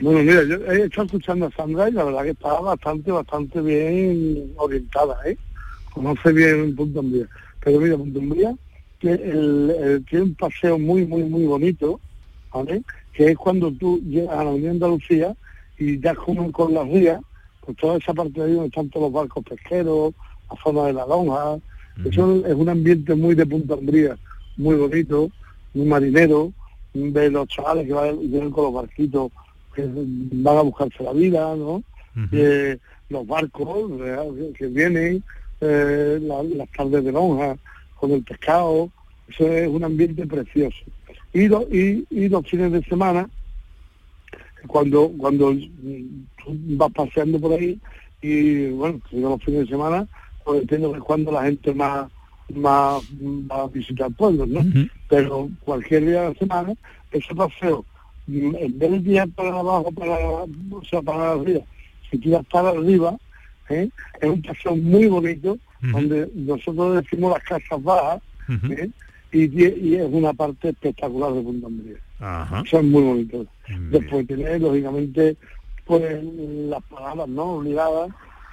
bueno, mira, yo he estado escuchando a Sandra y la verdad que estaba bastante, bastante bien orientada, ¿eh? Conoce bien Punta Umbría. Pero mira, Punta Umbría tiene, tiene un paseo muy, muy, muy bonito, ¿vale? Que es cuando tú llegas a la Unión Andalucía y ya como con las rías, pues toda esa parte de ahí donde están todos los barcos pesqueros, la zona de la lonja, eso es un ambiente muy de Punta Umbría, muy bonito, muy marinero, de los chavales que van, vienen con los barquitos que van a buscarse la vida, ¿no? Eh, los barcos que vienen, eh, la- las tardes de lonja, con el pescado, eso es un ambiente precioso. Y, lo- y, y los fines de semana, cuando cuando mm, tú vas paseando por ahí y bueno, los fines de semana, pues entiendo que es cuando la gente más más va a visitar pueblos, ¿no? Pero cualquier día de la semana, ese paseo, en vez de tirar para abajo, para, o sea, para arriba, si tiras para arriba, ¿eh? es un paseo muy bonito, donde nosotros decimos las casas bajas, ¿eh? y, es una parte espectacular de Punta. Ajá. Eso es muy bonito. Después tener, lógicamente, pues las palabras no obligadas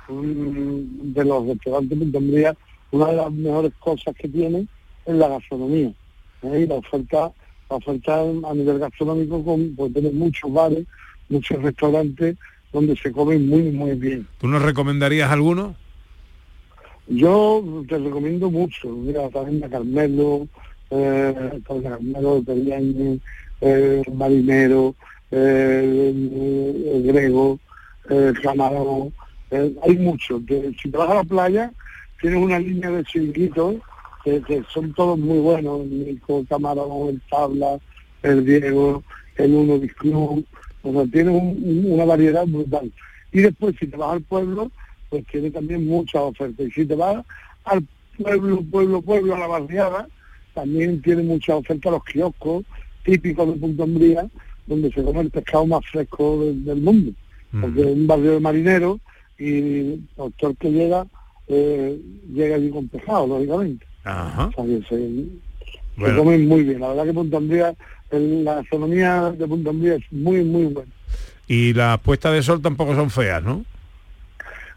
de los restaurantes de Punta Umbría, una de las mejores cosas que tienen es la gastronomía. ¿eh? Y la oferta, oferta a nivel gastronómico, con, pues tener muchos bares, muchos restaurantes donde se come muy, muy bien. ¿Tú nos recomendarías alguno? Yo te recomiendo mucho, mira, también de Carmelo, eh, Taberna Carmelo, de eh, Marinero, eh, Grego, eh, Camarón, eh, hay muchos. Si te vas a la playa, tienes una línea de chiringuitos que, que son todos muy buenos, el Nico, el Camarón, el Tabla, el Diego, el Uno Club, o sea, un- un- una variedad brutal. Y después, si te vas al pueblo, pues tiene también muchas ofertas. Y si te vas al pueblo, pueblo, pueblo, a la barriada, también tiene muchas ofertas los kioscos típicos de Punta Umbría, donde se come el pescado más fresco del, del mundo. Porque es un barrio de marineros y el doctor que llega, eh, llega allí con pescado, lógicamente. Ajá. O sea, que se, comen muy bien. La verdad que Punta el- la gastronomía de Punta Umbría es muy, muy buena. Y las puestas de sol tampoco son feas, ¿no?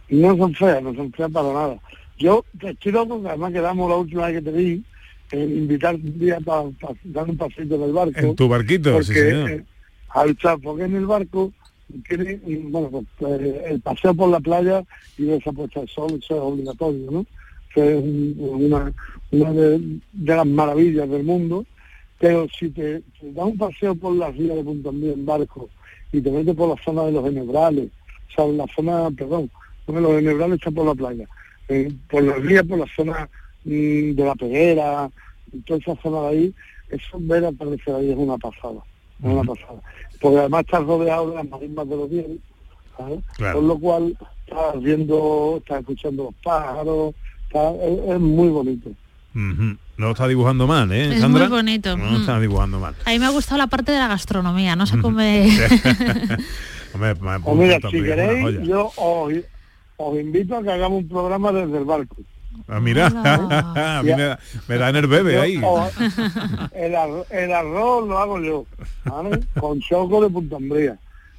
No son feas, no son feas para nada. Yo te estoy loco, que además quedamos la última vez que te vi, invitar un día para dar un paseito en el barco. En tu barquito, porque, sí, señor. eh, al porque en el barco tiene, bueno, pues, eh, el paseo por la playa y esa puesta de sol, eso es obligatorio, ¿no? Que es un- una, una de, de las maravillas del mundo. Pero si te, te das un paseo por las rías de Punta Umbría en barco y te metes por la zona de los Enebrales, o sea, la zona, perdón, porque los Enebrales están por la playa, eh, por las rías, por la zona mm, de la Peguera, toda esa zona de ahí, eso ver aparecer ahí es una pasada, es una pasada. Porque además estás rodeado de las marismas de los bienes. Por lo cual estás viendo, estás escuchando los pájaros, está- es, es muy bonito. Ujú. No lo está dibujando mal, ¿eh, Es Sandra? muy bonito. No lo Mm. está dibujando mal. A mí me ha gustado la parte de la gastronomía, no se come... [laughs] [laughs] Hombre, me- O mira, Punta si queréis, yo os, os invito a que hagamos un programa desde el barco. Ah, mira, [laughs] a mí me da, me da en el bebé Yo- ahí. o- el, arro- el arroz lo hago yo, ¿vale? con choco de Punta Umbría.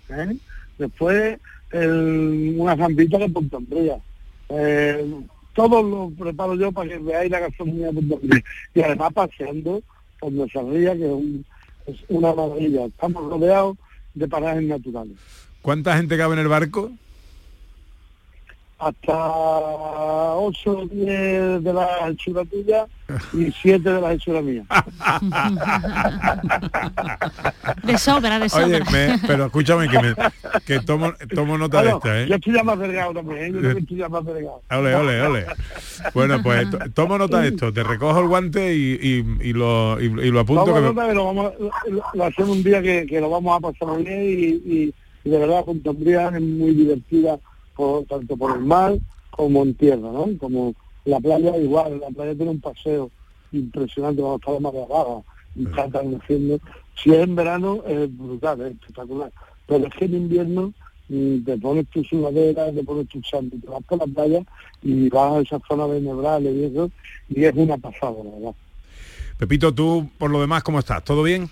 ¿eh? Después el- una zampita de Punta Umbría. Eh, todo lo preparo yo para que veáis la gastronomía de. Y además paseando por nuestra ría, que es, es una maravilla. Estamos rodeados de parajes naturales. ¿Cuánta gente cabe en el barco? Hasta 8 o 10 de la hechura tuya y 7 de la hechura mía. De sobra, de Oye, sobra. me- pero escúchame que, me, que tomo, tomo nota de Bueno, esta, ¿eh? Yo estoy ya más delgado también, ¿eh? yo también estoy ya más delgado. Ole, ole, ole. Bueno, pues to- tomo nota de esto, te recojo el guante y, y- y lo, y, y lo apunto. Que a me- notar que lo, vamos, a- lo, lo hacemos un día que, que lo vamos a pasar bien y, y- y de verdad Umbría es muy divertida por, tanto por el mar como en tierra, ¿no? Como la playa igual, la playa tiene un paseo impresionante cuando está la marea baja y está atardeciendo. Si es en verano es brutal, es espectacular. Pero es que en invierno mm, te pones tu sudadera, te pones tu chándal, te vas por la playa y vas a esa zona de nebrales y eso, y es una pasada, la verdad. Pepito, tú por lo demás, ¿cómo estás? ¿Todo bien?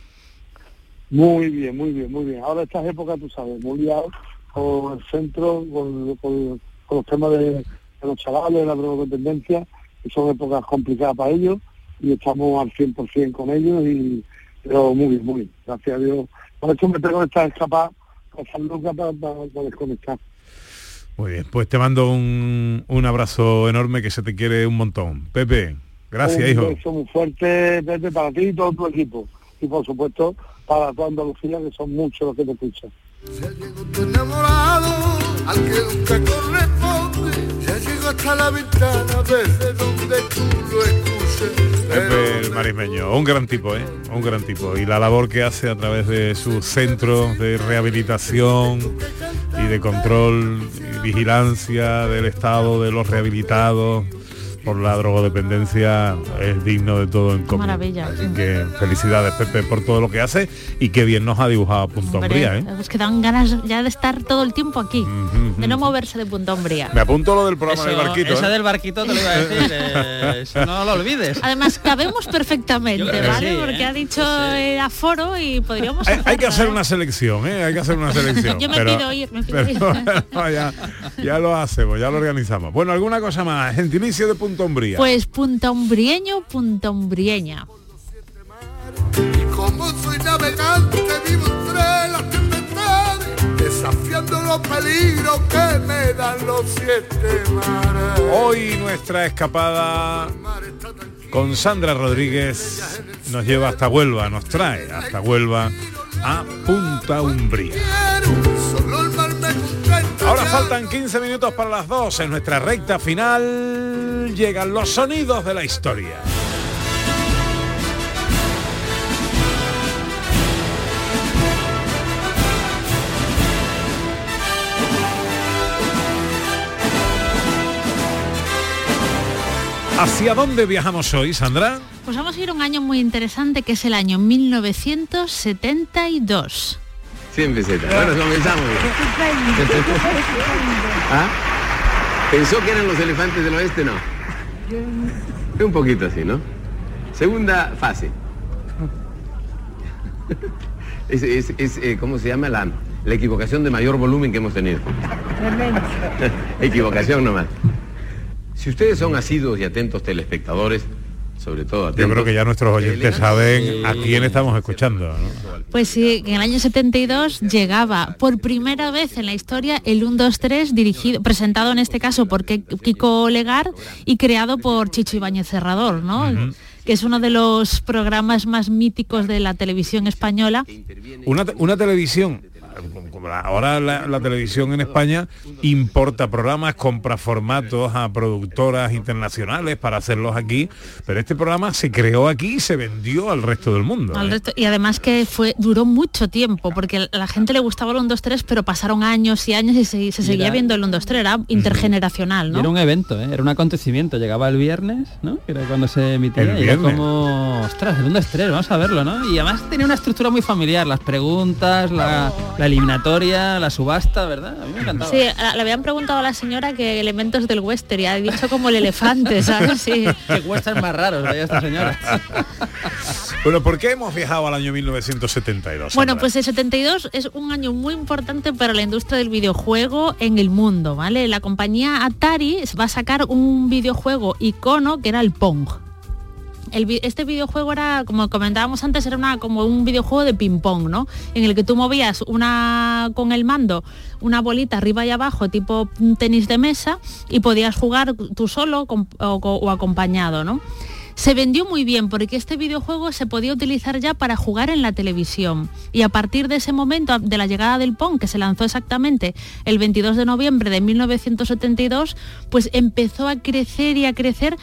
Muy bien, muy bien, muy bien. Ahora estas épocas, tú sabes, muy liado con el centro, con, con- con los temas de, de los chavales, de la drogodependencia, que son épocas complicadas para ellos, y estamos al 100% con ellos, y pero muy bien, muy bien, gracias a Dios. Por eso me tengo esta escapada cosas locas para, para, para desconectar. Muy bien, pues te mando un, un abrazo enorme que se te quiere un montón. Pepe, gracias, un hijo. beso muy fuerte, Pepe, para ti y todo tu equipo. Y por supuesto, para toda Andalucía, que son muchos los que te escuchan. Tu enamorado, al que nunca corresponde, ya llegó hasta la ventana desde donde tú lo escuches. Pepe el marismeño, un gran tipo, ¿eh? Un gran tipo. Y la labor que hace a través de sus centros de rehabilitación y de control y vigilancia del estado de los rehabilitados por la drogodependencia es digno de todo en común. maravilla. Así que felicidades Pepe por todo lo que hace y qué bien nos ha dibujado Punto Hombre, Umbría, ¿eh? Es que dan ganas ya de estar todo el tiempo aquí, de no moverse de Punta Umbría. Me apunto lo del programa Eso- del barquito. Esa ¿eh? del barquito te lo iba a decir, [laughs] eh, eso no lo olvides. Además, cabemos perfectamente, ¿vale? sí, Porque ¿eh? ha dicho eh, aforo y podríamos Hay, hay que hacer una selección, ¿eh? Hay que hacer una selección. [laughs] Yo me pero- pido ir, me pido pero ir. [laughs] bueno, ya, ya lo hacemos, ya lo organizamos. Bueno, ¿alguna cosa más? Gentilicio de Umbría. Pues punta umbrieño, punta umbrieña. Como soy navegante, vivo entre las tempestades, desafiando los peligros que me dan los siete mares. Hoy nuestra escapada con Sandra Rodríguez nos lleva hasta Huelva, nos trae hasta Huelva a Punta Umbría. Ahora faltan 15 minutos para las 2 en nuestra recta final. Llegan los sonidos de la historia. ¿Hacia dónde viajamos hoy, Sandra? Pues vamos a ir a un año muy interesante que es el año 1972. 100 pesetas. Bueno, comenzamos. [laughs] ¿Ah? ¿Pensó que eran los elefantes del oeste? No. Un poquito así, ¿no? Segunda fase. Es, es- es, eh, ¿Cómo se llama? La, la equivocación de mayor volumen que hemos tenido. [laughs] equivocación nomás. Si ustedes son asiduos y atentos telespectadores, sobre todo atentos... Yo creo que ya nuestros oyentes saben a quién estamos escuchando. ¿no? Pues sí, en el año 72 llegaba por primera vez en la historia el 1, 2, 3, dirigido, presentado en este caso por Kiko Legar y creado por Chicho Ibáñez Cerrador, ¿no? que es uno de los programas más míticos de la televisión española. Una, una televisión, como la- ahora la, la televisión en España importa programas, compra formatos a productoras internacionales para hacerlos aquí, pero este programa se creó aquí y se vendió al resto del mundo. Al ¿eh? resto- y además que fue duró mucho tiempo, porque a la gente le gustaba el 1, 2, 3, pero pasaron años y años y se, se seguía era- viendo el 1, 2, 3, era intergeneracional, ¿no? Era un evento, ¿eh? era un acontecimiento. Llegaba el viernes, ¿no? Era cuando se emitía. El y era como, ostras, el 1, 2, 3, vamos a verlo, ¿no? Y además tenía una estructura muy familiar, las preguntas, la, la eliminatoria, la subasta, ¿verdad? A mí me encantaba. Sí, le habían preguntado a la señora que elementos del western y ha dicho como el elefante, [laughs] ¿sabes? Sí. que cuestan más raros, vaya esta señora. [laughs] Bueno, ¿por qué hemos viajado al año 1972? Bueno, Sandra? pues el 72 es un año muy importante para la industria del videojuego en el mundo, ¿vale? La compañía Atari va a sacar un videojuego icono que era el Pong. Este videojuego era, como comentábamos antes, era una, como un videojuego de ping-pong, ¿no? En el que tú movías una con el mando una bolita arriba y abajo, tipo tenis de mesa, y podías jugar tú solo o, co- o acompañado, ¿no? Se vendió muy bien porque este videojuego se podía utilizar ya para jugar en la televisión. Y a partir de ese momento, de la llegada del Pong, que se lanzó exactamente el 22 de noviembre de 1972, pues empezó a crecer y a crecer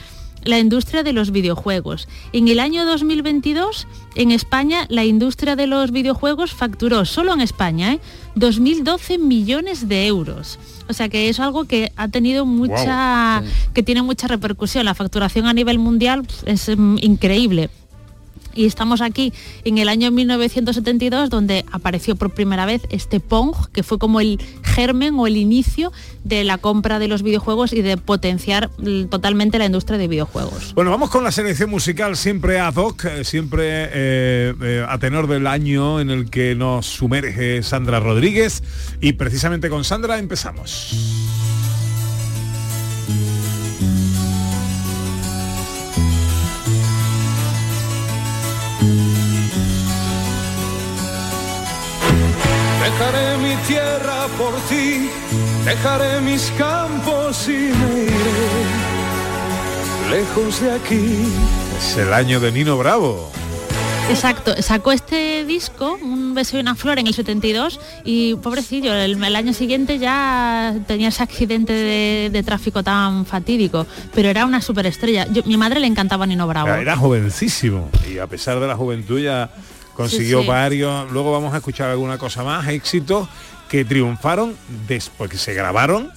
la industria de los videojuegos. En el año 2022, en España, la industria de los videojuegos facturó, solo en España, ¿eh? 2.012 millones de euros. O sea que es algo que ha tenido mucha, que tiene mucha repercusión. La facturación a nivel mundial es mm, increíble. Y estamos aquí en el año 1972 donde apareció por primera vez este Pong, que fue como el germen o el inicio de la compra de los videojuegos y de potenciar mm, totalmente la industria de videojuegos. Bueno, vamos con la selección musical siempre ad hoc, eh, siempre eh, eh, a tenor del año en el que nos sumerge Sandra Rodríguez y precisamente con Sandra empezamos. Mi por ti, dejaré mis campos y me iré lejos de aquí. Es el año de Nino Bravo. Exacto, sacó este disco, Un beso y una flor, en el 72 y pobrecillo, el, el año siguiente ya tenía ese accidente de, de tráfico tan fatídico, pero era una superestrella. Yo, mi madre le encantaba Nino Bravo. Era jovencísimo y a pesar de la juventud ya consiguió Sí, sí. varios. Luego vamos a escuchar alguna cosa más, éxitos que triunfaron después que se grabaron,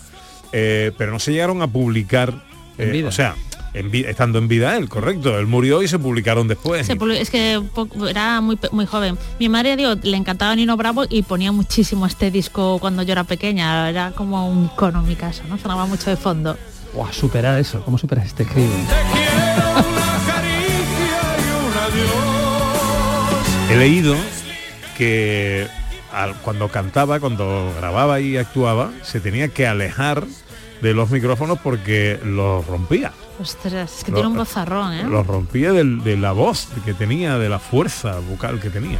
eh, pero no se llegaron a publicar. En eh, vida. O sea, en vi- estando en vida él, correcto. Él murió y se publicaron después. Se es que era muy, muy joven. Mi madre digo, le encantaba Nino Bravo y ponía muchísimo este disco cuando yo era pequeña. Era como un cono en mi casa, ¿no? Sonaba mucho de fondo. Guau, superar eso, ¿cómo superas este escribo? He leído que al- cuando cantaba, cuando grababa y actuaba, se tenía que alejar de los micrófonos porque los rompía. Ostras, es que Lo- tiene un bozarrón, ¿eh? Los rompía del- de la voz que tenía, de la fuerza vocal que tenía.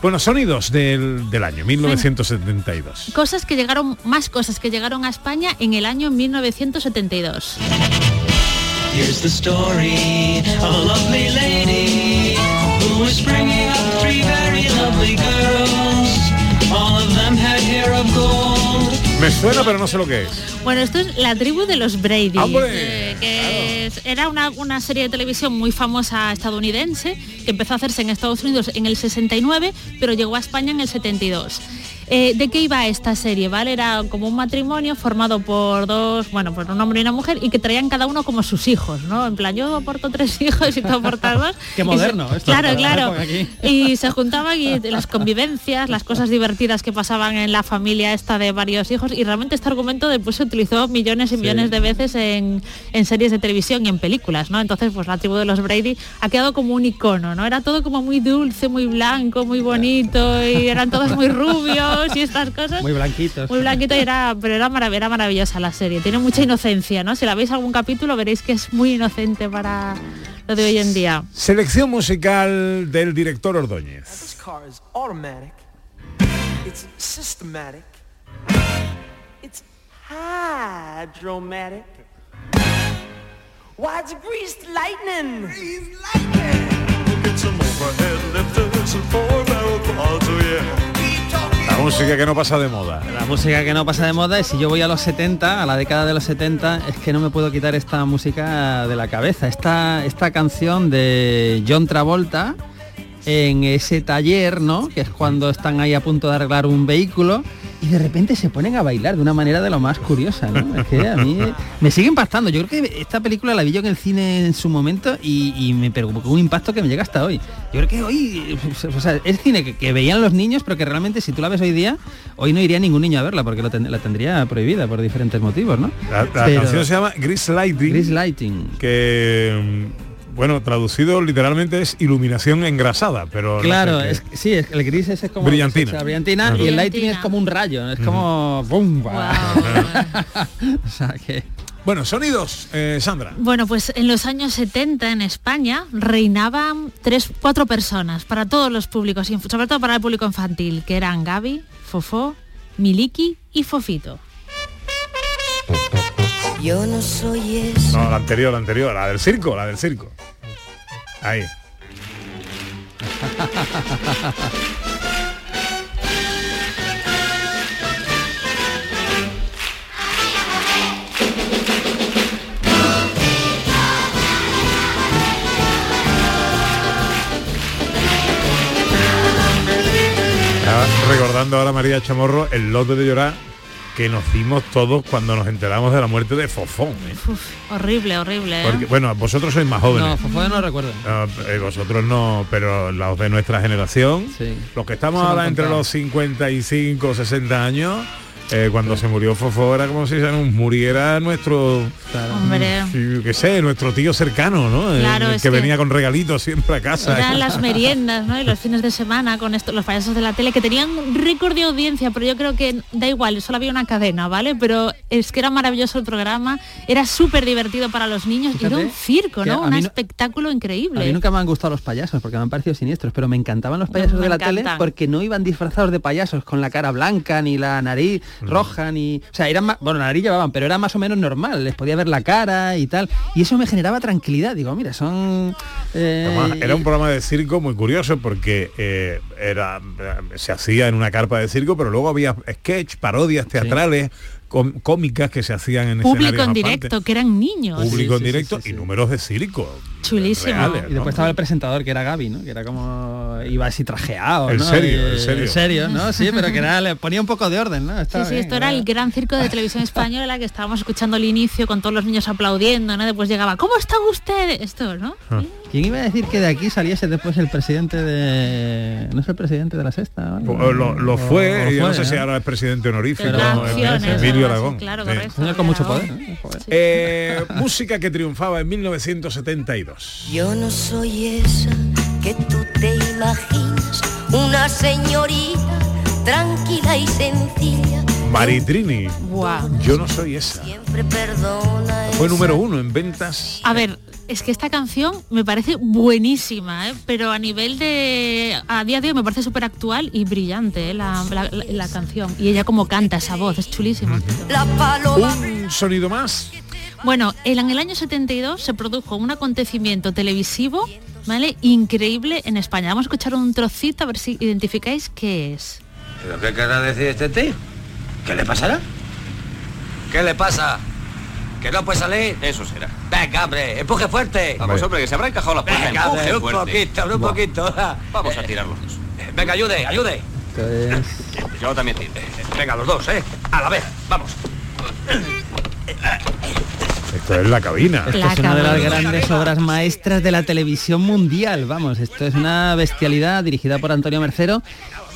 Bueno, sonidos del, del año 1972. Cosas que llegaron, más cosas que llegaron a España en el año 1972. Here's the story of a lovely lady who was Me suena, pero no sé lo que es. Bueno, esto es La tribu de los Brady, ¡Hombre! eh, que es- era una, una serie de televisión muy famosa estadounidense que empezó a hacerse en Estados Unidos en el 69, pero llegó a España en el 72. Eh, ¿De qué iba esta serie? ¿Vale? Era como un matrimonio formado por dos, bueno, por un hombre y una mujer y que traían cada uno como sus hijos, ¿no? En plan, yo aporto tres [laughs] hijos y tú aportas dos. [laughs] Qué Y se- moderno esto, Claro, claro. [laughs] aquí. Y se juntaban y las convivencias, las cosas divertidas que pasaban en la familia esta de varios hijos y realmente este argumento después se utilizó millones y millones de veces en, en series de televisión y en películas, ¿no? Entonces, pues la tribu de los Brady ha quedado como un icono, ¿no? Era todo como muy dulce, muy blanco, muy bonito y eran todos muy rubios y estas cosas. Muy blanquitos. Muy blanquito y era, pero era, marav- era maravillosa la serie. Tiene mucha inocencia, ¿no? Si la veis algún capítulo veréis que es muy inocente para lo de hoy en día. Selección musical del director Ordóñez. This car is automatic. It's systematic. It's hydromatic. Why, it's greased lightning. Greased lightning. Get some overhead lifters and four barrel quads, oh yeah. La música que no pasa de moda. La música que no pasa de moda y si yo voy a los 70, a la década de los 70, es que no me puedo quitar esta música de la cabeza. Esta, esta canción de John Travolta en ese taller, ¿no? Que es cuando están ahí a punto de arreglar un vehículo y de repente se ponen a bailar de una manera de lo más curiosa, ¿no? Es que a mí me sigue impactando. Yo creo que esta película la vi yo en el cine en su momento y, y me provocó un impacto que me llega hasta hoy. Yo creo que hoy, o sea, es cine que, que veían los niños, pero que realmente si tú la ves hoy día, hoy no iría ningún niño a verla porque lo ten- la tendría prohibida por diferentes motivos, ¿no? La, la Pero- canción se llama Grease Lighting. Grease Lighting. Que, mm, bueno, traducido literalmente es iluminación engrasada, pero... Claro, es, sí, es, el gris ese es como Brillantina. brillantina y el lighting es como un rayo, es como ¡bum! [laughs] o sea que Bueno, sonidos, eh, Sandra. Bueno, pues en los años 70 en España reinaban tres, cuatro personas para todos los públicos, y sobre todo para el público infantil, que eran Gaby, Fofó, Miliki y Fofito. Yo no soy eso. No, la anterior, la anterior, la del circo, la del circo. Ahí. Recordando ahora María Chamorro el lote de llorar que nos dimos todos cuando nos enteramos de la muerte de Fofón. ¿eh? Uf, horrible, horrible. ¿eh? Porque, bueno, vosotros sois más jóvenes. no, Fofo no recuerdo. No, eh, vosotros no, pero los de nuestra generación, Sí. los que estamos ahora entre los 55 60 años, eh, cuando se murió Fofo era como si se nos muriera nuestro, Hombre. sí, qué sé, nuestro tío cercano, ¿no? Claro, el que, que- venía con regalitos siempre a casa. Eran las [laughs] meriendas, ¿no? Y los fines de semana con esto, los payasos de la tele que tenían un récord de audiencia, pero yo creo que da igual, solo había una cadena, ¿vale? Pero es que era maravilloso el programa, era súper divertido para los niños, y era un Fíjate circo, que ¿no? Un no- espectáculo A mí increíble. nunca me han gustado los payasos porque me han parecido siniestros, pero me encantaban los payasos de la tele porque no iban disfrazados de payasos con la cara blanca ni la nariz Mm. roja ni, o sea, eran más, bueno, la nariz llevaban, pero era más o menos normal, les podía ver la cara y tal, y eso me generaba tranquilidad. Digo, mira, son eh, Además, era un programa de circo muy curioso porque eh, era se hacía en una carpa de circo, pero luego había sketch, parodias teatrales, cómicas que se hacían en Público en aparte. directo, que eran niños. Público en directo y números de circo. Chulísimo. reales, y después estaba el presentador que era Gaby, ¿no? Que era como iba así trajeado, El ¿no? serio, el serio. serio, ¿no? Sí, pero que era, le ponía un poco de orden, ¿no? Sí, Estaba sí, bien, esto era el gran circo de televisión española que estábamos escuchando al inicio con todos los niños aplaudiendo, ¿no? Después llegaba, ¿cómo están ustedes? Esto, ¿no? ¿Quién iba a decir que de aquí saliese después el presidente de... no es el presidente de la sexta? ¿vale? O Lo, lo fue, O yo no sé si ahora es presidente honorífico, Emilio Aragón. claro, sí. correcto, Señor con mucho poder, ¿eh? Eh, música que triunfaba en 1972. Yo no soy esa que tú te imaginas, una señorita tranquila y sencilla, Maritrini. Guau. Yo no soy esa. siempre perdona. Fue número uno en ventas. A ver, es que esta canción me parece buenísima, ¿eh? pero a nivel de... A día de hoy me parece súper actual y brillante ¿eh? la, la- la- la canción. Y ella como canta esa voz, es chulísimo. La paloma. Un sonido más. Bueno, el- en el año 72 se produjo un acontecimiento televisivo, ¿vale? Increíble en España. Vamos a escuchar un trocito a ver si identificáis qué es. ¿Pero qué querrá decir este tío? ¿Qué le pasará? ¿Qué le pasa? ¿Que no puede salir? Eso será. Venga, hombre, empuje fuerte. Vamos, hombre, que se habrá encajado la puerta. Venga, Empuje un fuerte. poquito, un Buah. poquito. Vamos a tirar los dos. Venga, ayude, ayude. Yo también tiro. Venga, los dos, ¿eh? A la vez, vamos. Esto es la cabina. Esto es una de las grandes obras maestras de la televisión mundial. Vamos, esto es una bestialidad dirigida por Antonio Mercero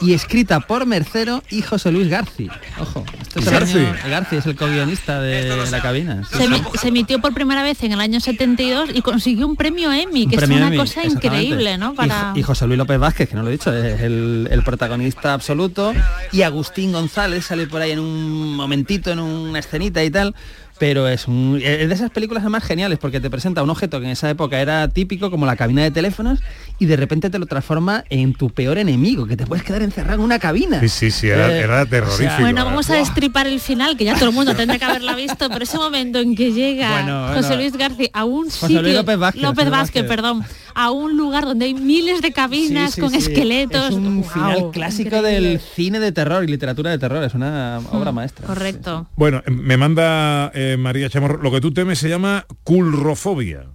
y escrita por Mercero y José Luis Garci. Ojo, esto es el Garci. año- Garci es el co-guionista de la cabina. Sí, Se, emitió por primera vez en el año 72 y consiguió un premio Emmy, Un que premio es una Emmy, cosa increíble, ¿no? Y Para... Jo- Y, José Luis López Vázquez, que no lo he dicho, es el, el protagonista absoluto. Y Agustín González sale por ahí en un momentito, en una escenita y tal. Pero es, un- es de esas películas además geniales porque te presenta un objeto que en esa época era típico como la cabina de teléfonos y de repente te lo transforma en tu peor enemigo, que te puedes quedar encerrado en una cabina. Sí, sí, sí, era, Eh, era o sea, terrorífico. Bueno, vamos a destripar el final, que ya todo el mundo tendrá que haberla visto, pero ese momento en que llega Bueno, bueno. José Luis García a un José sitio, Luis López Vázquez, López Vázquez, Vázquez. perdón, a un lugar donde hay miles de cabinas Sí, sí, con sí. esqueletos. Es un final clásico increíble. del cine de terror y literatura de terror. Es una obra maestra. Correcto. Bueno, eh, me manda eh, María Chamorro, lo que tú temes se llama culrofobia.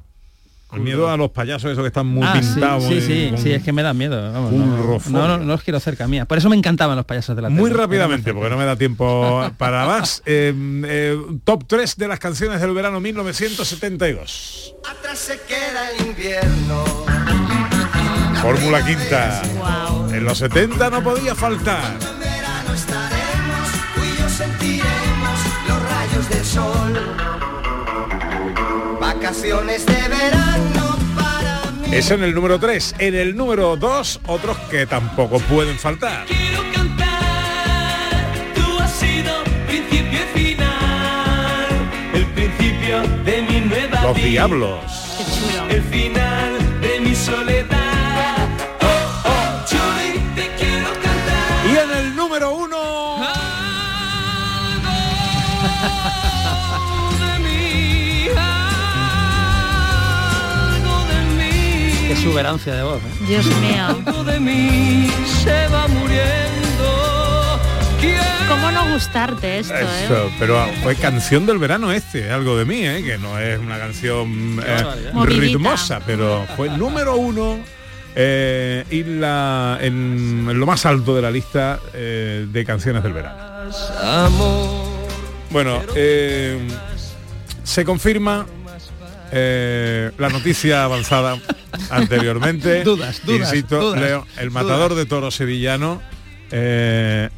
El miedo a los payasos, esos que están muy Ah, pintados. sí, muy- sí, con- sí, es que me da miedo. vamos, no, no, no, los quiero cerca mía. Por eso me encantaban los payasos de la Muy tele. rápidamente, porque no me da tiempo [laughs] para más. Eh, eh, top 3 de las canciones del verano 1972. Atrás se queda el invierno. Fórmula quinta. En los 70 no podía faltar. verano estaremos, tú y yo sentiremos los rayos del sol. Vacaciones de verano para mí. Es en el número 3. En el número 2, otros que tampoco pueden faltar. Tú has sido principio y final, el principio de mi nueva Los Diablos. el final exuberancia de voz. ¿eh? Dios mío. algo de mí se va muriendo. ¿Quién ¿Cómo no gustarte esto, eh? Pero fue canción del verano este, algo de mí, ¿eh? que no es una canción eh, ritmosa, pero fue número uno eh, y la, en, en lo más alto de la lista eh, de canciones del verano. Bueno, eh, se confirma eh, la noticia avanzada anteriormente. [laughs] Dudas, dudas, Insisto, dudas, Leo, el matador de toros sevillano, eh,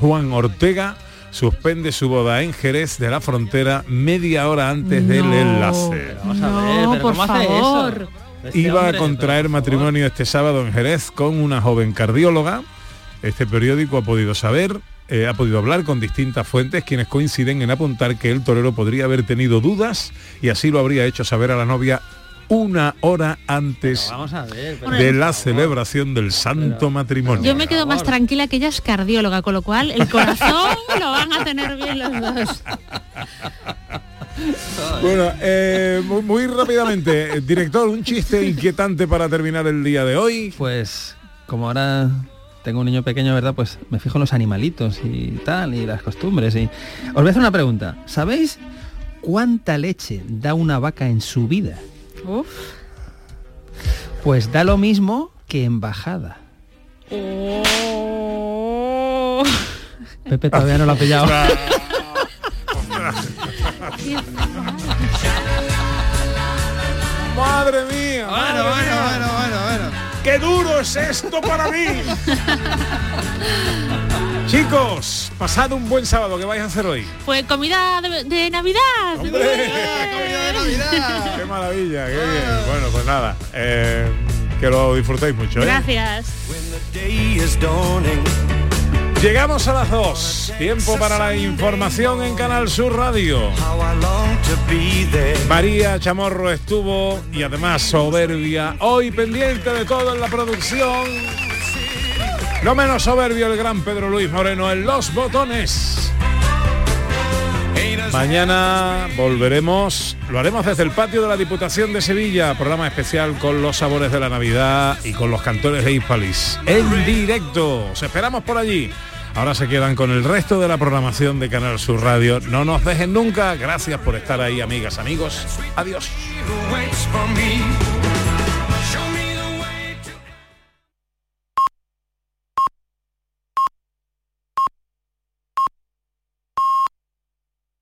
Juan Ortega, suspende su boda en Jerez de la Frontera media hora antes del enlace. Vamos a ver, No, pero por ¿cómo hace favor. eso? Este Iba hombre, a contraer matrimonio este sábado en Jerez con una joven cardióloga. Este periódico ha podido saber, eh, ha podido hablar con distintas fuentes quienes coinciden en apuntar que el torero podría haber tenido dudas y así lo habría hecho saber a la novia una hora antes Vamos a ver. pero- de la celebración del santo matrimonio. Yo me quedo más tranquila que ella es cardióloga, con lo cual el corazón [laughs] lo van a tener bien los dos. Bueno, eh, muy, muy rápidamente, eh, director, un chiste inquietante para terminar el día de hoy. Pues como ahora tengo un niño pequeño, ¿verdad? Pues me fijo en los animalitos y tal, y las costumbres. Y... Os voy a hacer una pregunta. ¿Sabéis cuánta leche da una vaca en su vida? Uf. Pues da lo mismo que embajada. Oh. Pepe todavía no lo ha pillado. [laughs] Madre mía. Bueno, bueno, bueno, bueno, bueno. ¡Qué duro es esto para mí! Chicos, pasad un buen sábado. ¿Qué vais a hacer hoy? Pues comida de, de Navidad. [laughs] ¡Qué maravilla! ¡Qué bien! Bueno, pues nada. eh, que lo disfrutéis mucho. ¿eh? Gracias. Llegamos a las 2. Tiempo para la información en Canal Sur Radio. María Chamorro estuvo y además soberbia. Hoy pendiente de todo en la producción. No menos soberbio el gran Pedro Luis Moreno en los botones. Mañana volveremos, lo haremos desde el patio de la Diputación de Sevilla, programa especial con los sabores de la Navidad y con los cantores de Hispalis. En directo, os esperamos por allí. Ahora se quedan con el resto de la programación de Canal Sur Radio. No nos dejen nunca. Gracias por estar ahí, amigas, amigos. Adiós.